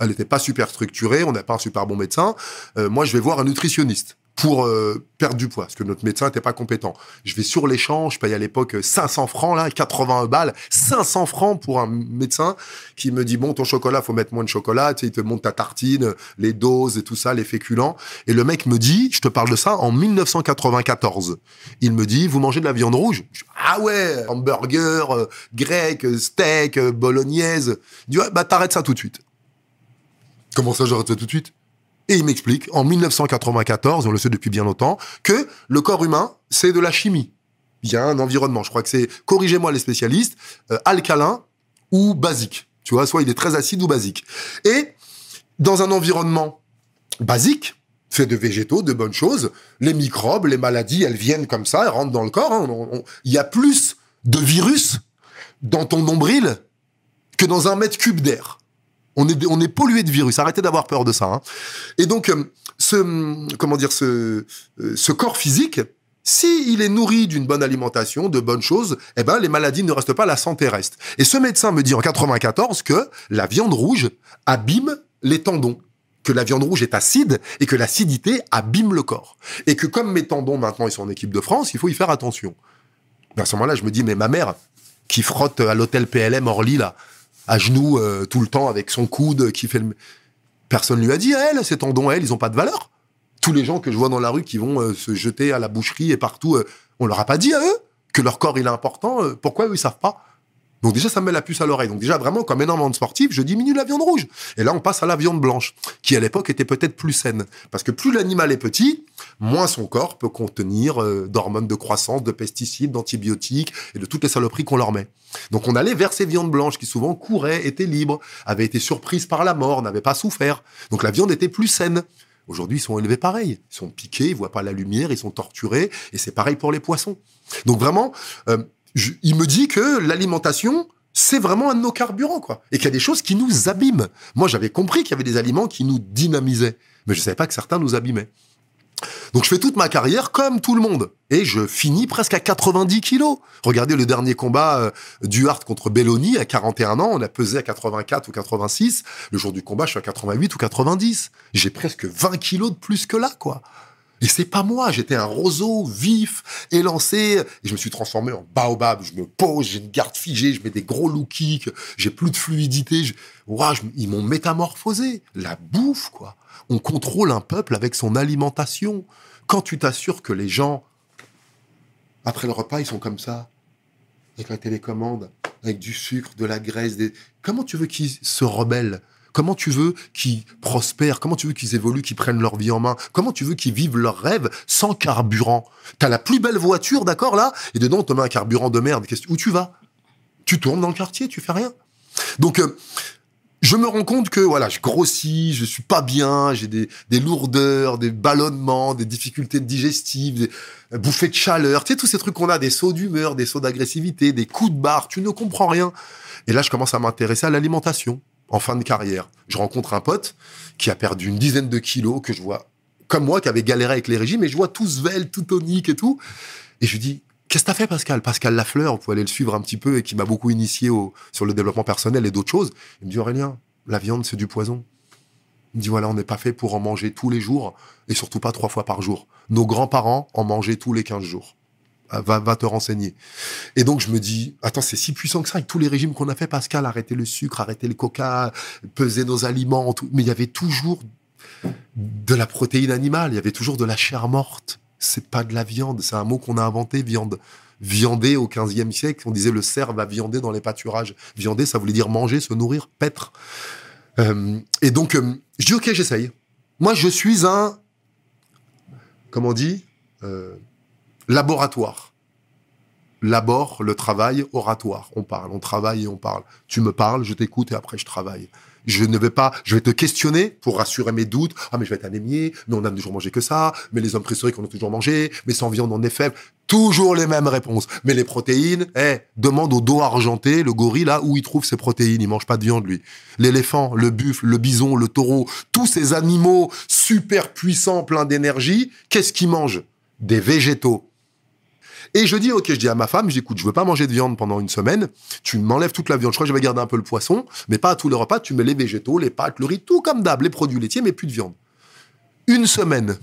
Elle n'était pas super structurée, on n'a pas un super bon médecin. Euh, moi, je vais voir un nutritionniste pour euh, perdre du poids, parce que notre médecin n'était pas compétent. Je vais sur l'échange, je paye à l'époque 500 francs, là, 80 balles, 500 francs pour un médecin qui me dit, bon, ton chocolat, faut mettre moins de chocolat, tu sais, il te montre ta tartine, les doses et tout ça, les féculents. Et le mec me dit, je te parle de ça en 1994. Il me dit, vous mangez de la viande rouge? Ah ouais, hamburger, euh, grec, euh, steak, euh, bolognaise. Il dit, ouais, bah t'arrêtes ça tout de suite. Comment ça, j'arrête ça tout de suite? Et il m'explique, en 1994, on le sait depuis bien longtemps, que le corps humain, c'est de la chimie. Il y a un environnement, je crois que c'est, corrigez-moi les spécialistes, euh, alcalin ou basique. Tu vois, soit il est très acide ou basique. Et dans un environnement basique, fait de végétaux, de bonnes choses, les microbes, les maladies, elles viennent comme ça, elles rentrent dans le corps. hein. Il y a plus de virus dans ton nombril que dans un mètre cube d'air. On est, pollué de virus. Arrêtez d'avoir peur de ça. hein. Et donc, euh, ce, comment dire, ce, euh, corps physique, si est nourri d'une bonne alimentation, de bonnes choses, eh ben, les maladies ne restent pas, la santé reste. Et ce médecin me dit en 94 que la viande rouge abîme les tendons que la viande rouge est acide et que l'acidité abîme le corps. Et que comme mes tendons maintenant ils sont en équipe de France, il faut y faire attention. À ce moment-là, je me dis, mais ma mère, qui frotte à l'hôtel PLM Orly, là, à genoux euh, tout le temps avec son coude, qui fait le... Personne lui a dit, elle, ces tendons, elle, ils ont pas de valeur. Tous les gens que je vois dans la rue qui vont euh, se jeter à la boucherie et partout, euh, on leur a pas dit à eux que leur corps il est important. pourquoi eux ils savent pas? Donc déjà ça me met la puce à l'oreille. Donc déjà vraiment comme énormément de sportifs, je diminue la viande rouge. Et là on passe à la viande blanche, qui à l'époque était peut-être plus saine, parce que plus l'animal est petit, moins son corps peut contenir euh, d'hormones de croissance, de pesticides, d'antibiotiques et de toutes les saloperies qu'on leur met. Donc on allait vers ces viandes blanches qui souvent couraient, étaient libres, avaient été surprises par la mort, n'avaient pas souffert. Donc la viande était plus saine. Aujourd'hui, ils sont élevés pareil. Ils sont piqués, ils voient pas la lumière, ils sont torturés, et c'est pareil pour les poissons. Donc vraiment, euh, il me dit que l'alimentation, c'est vraiment un de nos carburants, quoi. Et qu'il y a des choses qui nous abîment. Moi, j'avais compris qu'il y avait des aliments qui nous dynamisaient, mais je savais pas que certains nous abîmaient. Donc je fais toute ma carrière comme tout le monde. Et je finis presque à 90 kilos. Regardez le dernier combat euh, du Hart contre Belloni à 41 ans. On a pesé à 84 ou 86. Le jour du combat, je suis à 88 ou 90. J'ai presque 20 kilos de plus que là, quoi. Et c'est pas moi, j'étais un roseau vif, élancé, et je me suis transformé en baobab. Je me pose, j'ai une garde figée, je mets des gros low kicks, j'ai plus de fluidité. Je... Ils m'ont métamorphosé. La bouffe, quoi. On contrôle un peuple avec son alimentation. Quand tu t'assures que les gens, après le repas, ils sont comme ça, avec la télécommande, avec du sucre, de la graisse, des... comment tu veux qu'ils se rebellent? Comment tu veux qu'ils prospèrent? Comment tu veux qu'ils évoluent, qu'ils prennent leur vie en main? Comment tu veux qu'ils vivent leurs rêves sans carburant? T'as la plus belle voiture, d'accord, là? Et dedans, on te met un carburant de merde. Où tu vas? Tu tournes dans le quartier, tu fais rien? Donc, euh, je me rends compte que voilà, je grossis, je suis pas bien, j'ai des, des lourdeurs, des ballonnements, des difficultés digestives, des euh, bouffées de chaleur, tu sais, tous ces trucs qu'on a, des sauts d'humeur, des sauts d'agressivité, des coups de barre, tu ne comprends rien. Et là, je commence à m'intéresser à l'alimentation en fin de carrière. Je rencontre un pote qui a perdu une dizaine de kilos, que je vois comme moi, qui avait galéré avec les régimes, et je vois tout svelte, tout tonique et tout. Et je lui dis, Qu'est-ce que t'as fait, Pascal? Pascal Lafleur, vous pouvez aller le suivre un petit peu et qui m'a beaucoup initié sur le développement personnel et d'autres choses. Il me dit Aurélien, la viande, c'est du poison. Il me dit voilà, on n'est pas fait pour en manger tous les jours et surtout pas trois fois par jour. Nos grands-parents en mangeaient tous les 15 jours. Va, te renseigner. Et donc je me dis, attends, c'est si puissant que ça avec tous les régimes qu'on a fait, Pascal, arrêter le sucre, arrêter le coca, peser nos aliments, mais il y avait toujours de la protéine animale, il y avait toujours de la chair morte. C'est pas de la viande, c'est un mot qu'on a inventé, viande. Viander au 15e siècle, on disait le cerf va viander dans les pâturages. Viander, ça voulait dire manger, se nourrir, paître. Euh, et donc, euh, je dis, ok, j'essaye. Moi, je suis un, comment on dit, euh, laboratoire. Labore, le travail, oratoire. On parle, on travaille et on parle. Tu me parles, je t'écoute et après je travaille. Je ne vais pas, je vais te questionner pour rassurer mes doutes. Ah, mais je vais être anémié, mais on a toujours mangé que ça, mais les hommes préhistoriques on a toujours mangé, mais sans viande on est faible. Toujours les mêmes réponses. Mais les protéines, eh, demande au dos argenté, le gorille là, où il trouve ses protéines. Il mange pas de viande, lui. L'éléphant, le buffle, le bison, le taureau, tous ces animaux super puissants, pleins d'énergie, qu'est-ce qu'ils mangent? Des végétaux. Et je dis, ok, je dis à ma femme, je dis, écoute, je veux pas manger de viande pendant une semaine. Tu m'enlèves toute la viande. Je crois que je vais garder un peu le poisson, mais pas à tous les repas. Tu mets les végétaux, les pâtes, le riz, tout comme d'hab, les produits laitiers, mais plus de viande. Une semaine,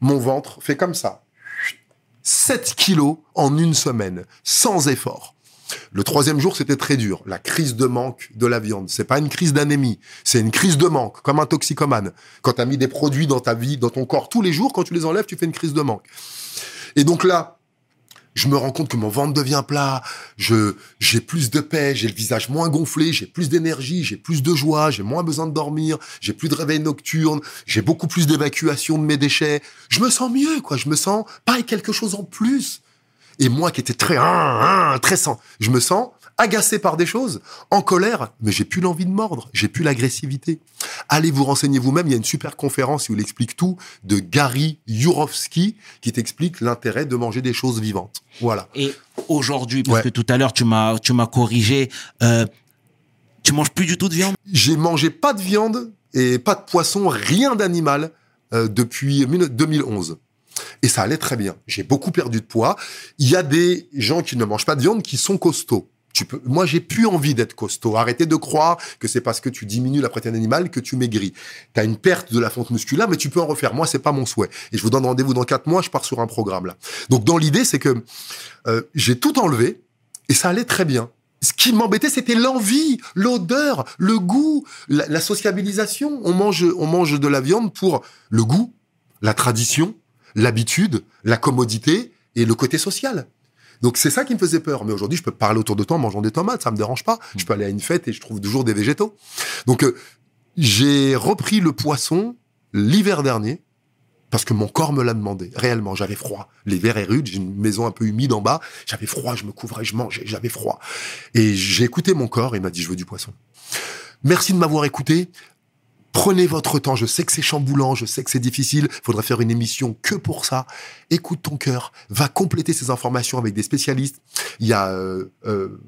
mon ventre fait comme ça. 7 kilos en une semaine, sans effort. Le troisième jour, c'était très dur. La crise de manque de la viande. C'est pas une crise d'anémie. C'est une crise de manque, comme un toxicomane. Quand tu as mis des produits dans ta vie, dans ton corps tous les jours, quand tu les enlèves, tu fais une crise de manque. Et donc là, je me rends compte que mon ventre devient plat, je j'ai plus de paix, j'ai le visage moins gonflé, j'ai plus d'énergie, j'ai plus de joie, j'ai moins besoin de dormir, j'ai plus de réveil nocturne, j'ai beaucoup plus d'évacuation de mes déchets. Je me sens mieux, quoi. Je me sens pas quelque chose en plus. Et moi qui étais très hein, hein, très sans, je me sens agacé par des choses, en colère, mais j'ai plus l'envie de mordre, j'ai plus l'agressivité. Allez vous renseigner vous-même, il y a une super conférence où il explique tout de Gary Yourofsky qui t'explique l'intérêt de manger des choses vivantes. Voilà. Et aujourd'hui, parce Ouais. que tout à l'heure tu m'as tu m'as corrigé, euh, tu manges plus du tout de viande? J'ai mangé pas de viande et pas de poisson, rien d'animal euh, depuis 2011. Et ça allait très bien. J'ai beaucoup perdu de poids. Il y a des gens qui ne mangent pas de viande qui sont costauds. Tu peux, moi, j'ai plus envie d'être costaud. Arrêtez de croire que c'est parce que tu diminues la protéine animale que tu maigris. Tu as une perte de la fonte musculaire, mais tu peux en refaire. Moi, c'est pas mon souhait. Et je vous donne rendez-vous dans quatre mois. Je pars sur un programme là. Donc, dans l'idée, c'est que euh, j'ai tout enlevé et ça allait très bien. Ce qui m'embêtait, c'était l'envie, l'odeur, le goût, la, la sociabilisation. On mange, on mange de la viande pour le goût, la tradition, l'habitude, la commodité et le côté social. Donc c'est ça qui me faisait peur. Mais aujourd'hui, je peux parler autour de toi en mangeant des tomates, ça me dérange pas. Je peux aller à une fête et je trouve toujours des végétaux. Donc euh, j'ai repris le poisson l'hiver dernier parce que mon corps me l'a demandé. Réellement, j'avais froid. L'hiver est rude, j'ai une maison un peu humide en bas. J'avais froid, je me couvrais, je mangeais, j'avais froid. Et j'ai écouté mon corps et il m'a dit je veux du poisson. Merci de m'avoir écouté. Prenez votre temps. Je sais que c'est chamboulant, je sais que c'est difficile. Il faudrait faire une émission que pour ça. Écoute ton cœur. Va compléter ces informations avec des spécialistes. Il y a euh, euh,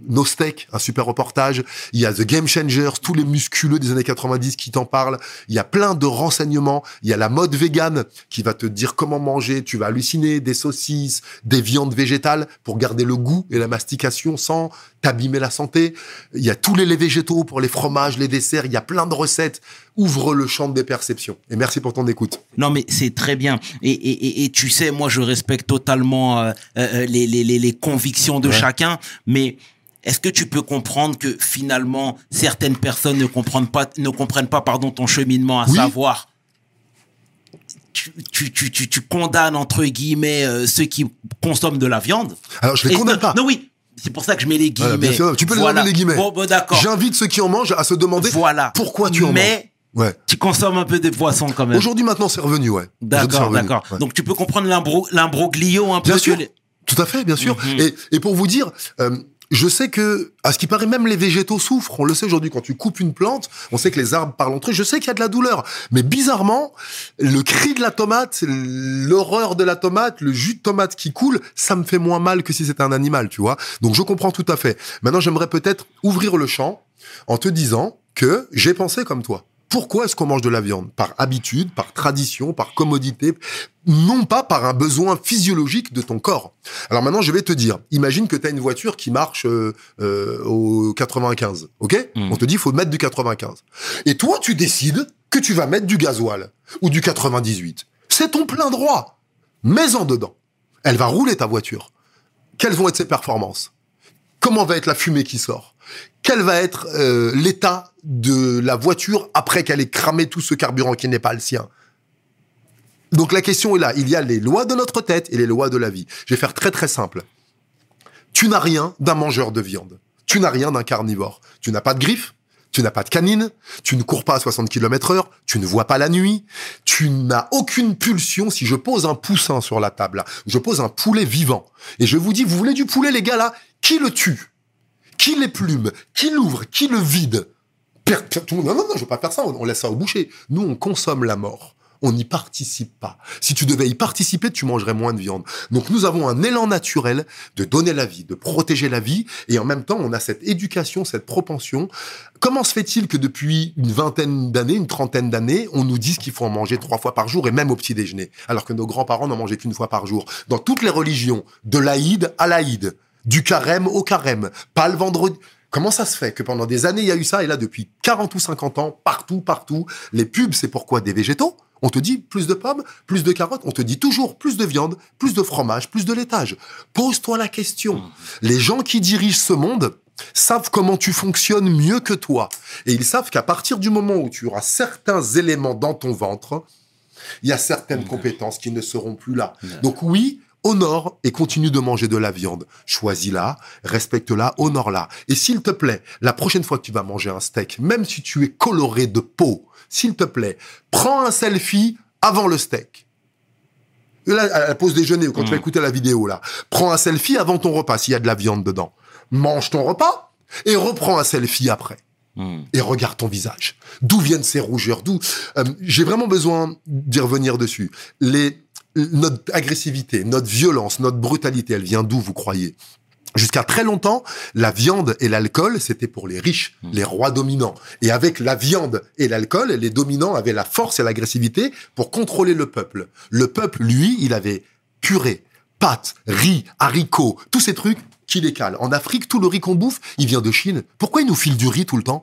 un super reportage. Il y a The Game Changers, tous les musculeux des années 90 qui t'en parlent. Il y a plein de renseignements. Il y a la mode végane qui va te dire comment manger. Tu vas halluciner des saucisses, des viandes végétales pour garder le goût et la mastication sans t'abîmer la santé. Il y a tous les laits végétaux pour les fromages, les desserts. Il y a plein de recettes. Ouvre le champ des perceptions. Et merci pour ton écoute. Non, mais c'est très bien. Et, et, et tu sais, moi, je respecte totalement euh, euh, les, les, les, les convictions de Ouais. chacun, mais est-ce que tu peux comprendre que finalement, certaines personnes ne comprennent pas, ne comprennent pas, pardon, ton cheminement, à Oui. savoir, tu, tu, tu, tu, tu condamnes entre guillemets euh, ceux qui consomment de la viande. Alors, je les condamne pas. Non, oui. C'est pour ça que je mets les guillemets. tu peux les Voilà. enlever les guillemets. Bon, bon, d'accord. J'invite ceux qui en mangent à se demander Voilà. pourquoi tu en Mais manges. Ouais. tu consommes un peu de poisson quand même. Aujourd'hui, maintenant, c'est revenu, ouais. D'accord, d'accord. Ouais. Donc tu peux comprendre l'imbro- l'imbroglio un peu. Bien sûr. les- Tout à fait, bien sûr. Mhm. et, et pour vous dire, euh, je sais que, à ce qui paraît, même les végétaux souffrent. On le sait aujourd'hui, quand tu coupes une plante, on sait que les arbres parlent entre eux. Je sais qu'il y a de la douleur. Mais bizarrement, le cri de la tomate, l'horreur de la tomate, le jus de tomate qui coule, ça me fait moins mal que si c'était un animal, tu vois. Donc je comprends tout à fait. Maintenant, j'aimerais peut-être ouvrir le champ en te disant que j'ai pensé comme toi. Pourquoi est-ce qu'on mange de la viande? Par habitude, par tradition, par commodité, non pas par un besoin physiologique de ton corps. Alors maintenant, je vais te dire, imagine que tu as une voiture qui marche euh, euh, au 95, ok? Mm. On te dit, il faut mettre du 95. Et toi, tu décides que tu vas mettre du gasoil ou du 98. C'est ton plein droit. Mets-en dedans. Elle va rouler ta voiture. Quelles vont être ses performances? Comment va être la fumée qui sort? Quel va être euh, l'état de la voiture après qu'elle ait cramé tout ce carburant qui n'est pas le sien? Donc la question est là. Il y a les lois de notre tête et les lois de la vie. Je vais faire très très simple. Tu n'as rien d'un mangeur de viande. Tu n'as rien d'un carnivore. Tu n'as pas de griffes. Tu n'as pas de canine, tu ne cours pas à 60 km heure, tu ne vois pas la nuit, tu n'as aucune pulsion. Si je pose un poussin sur la table, je pose un poulet vivant, et je vous dis, vous voulez du poulet, les gars, là? Qui le tue? Qui les plume? Qui l'ouvre? Qui le vide? Per- tout Non, non, non, je veux pas faire ça, on on laisse ça au boucher. Nous, on consomme la mort. On n'y participe pas. Si tu devais y participer, tu mangerais moins de viande. Donc nous avons un élan naturel de donner la vie, de protéger la vie, et en même temps, on a cette éducation, cette propension. Comment se fait-il que depuis une vingtaine d'années, une trentaine d'années, on nous dise qu'il faut en manger trois fois par jour et même au petit déjeuner, alors que nos grands-parents n'en mangeaient qu'une fois par jour? Dans toutes les religions, de l'Aïd à l'Aïd, du carême au carême, pas le vendredi. Comment ça se fait que pendant des années, il y a eu ça, et là, depuis 40 ou 50 ans, partout, partout, les pubs, c'est pourquoi des végétaux? On te dit plus de pommes, plus de carottes, on te dit toujours plus de viande, plus de fromage, plus de laitage. Pose-toi la question. Les gens qui dirigent ce monde savent comment tu fonctionnes mieux que toi. Et ils savent qu'à partir du moment où tu auras certains éléments dans ton ventre, il y a certaines compétences qui ne seront plus là. Donc oui, honore et continue de manger de la viande. Choisis-la, respecte-la, honore-la. Et s'il te plaît, la prochaine fois que tu vas manger un steak, même si tu es coloré de peau, s'il te plaît, prends un selfie avant le steak. Là, à la pause déjeuner, ou quand tu vas écouter la vidéo, là, prends un selfie avant ton repas s'il y a de la viande dedans. Mange ton repas et reprends un selfie après Hmm. et regarde ton visage. D'où viennent ces rougeurs? D'où Euh, J'ai vraiment besoin d'y revenir dessus. Les, notre agressivité, notre violence, notre brutalité, elle vient d'où vous croyez? Jusqu'à très longtemps, la viande et l'alcool, c'était pour les riches, les rois dominants. Et avec la viande et l'alcool, les dominants avaient la force et l'agressivité pour contrôler le peuple. Le peuple, lui, il avait purée, pâtes, riz, haricots, tous ces trucs qui les calent. En Afrique, tout le riz qu'on bouffe, il vient de Chine. Pourquoi ils nous filent du riz tout le temps?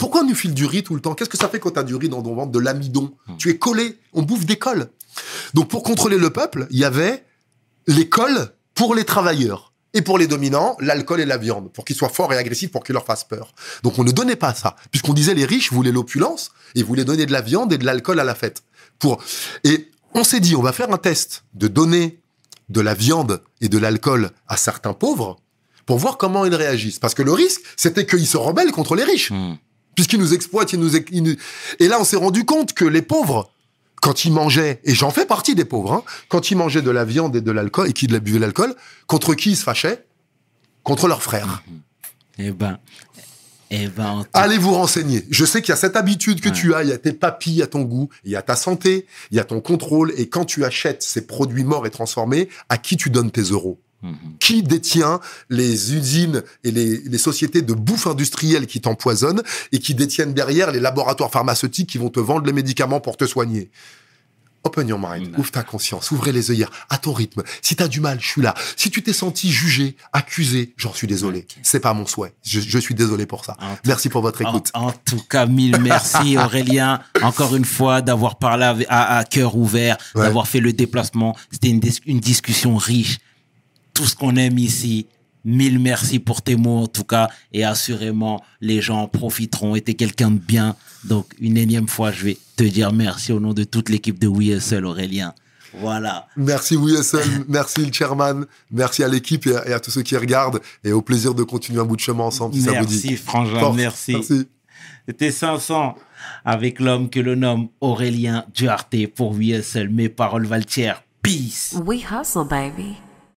Pourquoi on nous file du riz tout le temps? Qu'est-ce que ça fait quand t'as du riz dans ton ventre, de l'amidon? Tu es collé, on bouffe des cols. Donc pour contrôler le peuple, il y avait les cols pour les travailleurs. Et pour les dominants, l'alcool et la viande, pour qu'ils soient forts et agressifs, pour qu'ils leur fassent peur. Donc on ne donnait pas ça, puisqu'on disait les riches voulaient l'opulence et voulaient donner de la viande et de l'alcool à la fête. Pour Et on s'est dit, on va faire un test de donner de la viande et de l'alcool à certains pauvres pour voir comment ils réagissent. Parce que le risque, c'était qu'ils se rebellent contre les riches Hmm. Puisqu'ils nous exploitent, ils nous, ils nous- Et là, on s'est rendu compte que les pauvres, quand ils mangeaient, et j'en fais partie des pauvres, hein, quand ils mangeaient de la viande et de l'alcool, et qu'ils buvaient de l'alcool, contre qui ils se fâchaient? Contre leurs frères. Eh ben, eh ben, Allez vous renseigner. Je sais qu'il y a cette habitude que tu as, il y a tes papilles, il y a ton goût, il y a ta santé, il y a ton contrôle, et quand tu achètes ces produits morts et transformés, à qui tu donnes tes euros? Mhm. qui détient les usines et les, les sociétés de bouffe industrielle qui t'empoisonnent et qui détiennent derrière les laboratoires pharmaceutiques qui vont te vendre les médicaments pour te soigner? Open your mind, ouvre ta conscience, ouvrez les œillères, à ton rythme. Si t'as du mal, je suis là. Si tu t'es senti jugé, accusé, j'en suis désolé. Ok. C'est pas mon souhait. Je, je suis désolé pour ça. En Merci pour votre écoute. en tout cas, mille merci Aurélien, encore une fois, d'avoir parlé à, à cœur ouvert, Ouais. d'avoir fait le déplacement. C'était une, dis- une discussion riche. Tout ce qu'on aime ici. Mille merci pour tes mots en tout cas. Et assurément, les gens en profiteront. Et t'es quelqu'un de bien. Donc, une énième fois, je vais te dire merci au nom de toute l'équipe de WeSL, Aurélien. Voilà. Merci WSL, merci le chairman, merci à l'équipe et, à- et à tous ceux qui regardent et au plaisir de continuer un bout de chemin ensemble si ça vous dit. Merci, Frangin, Force. merci. Merci. C'était 500 avec l'homme que l'on nomme Aurélien Duarte pour WSL. Mes paroles valent Peace. We hustle, baby.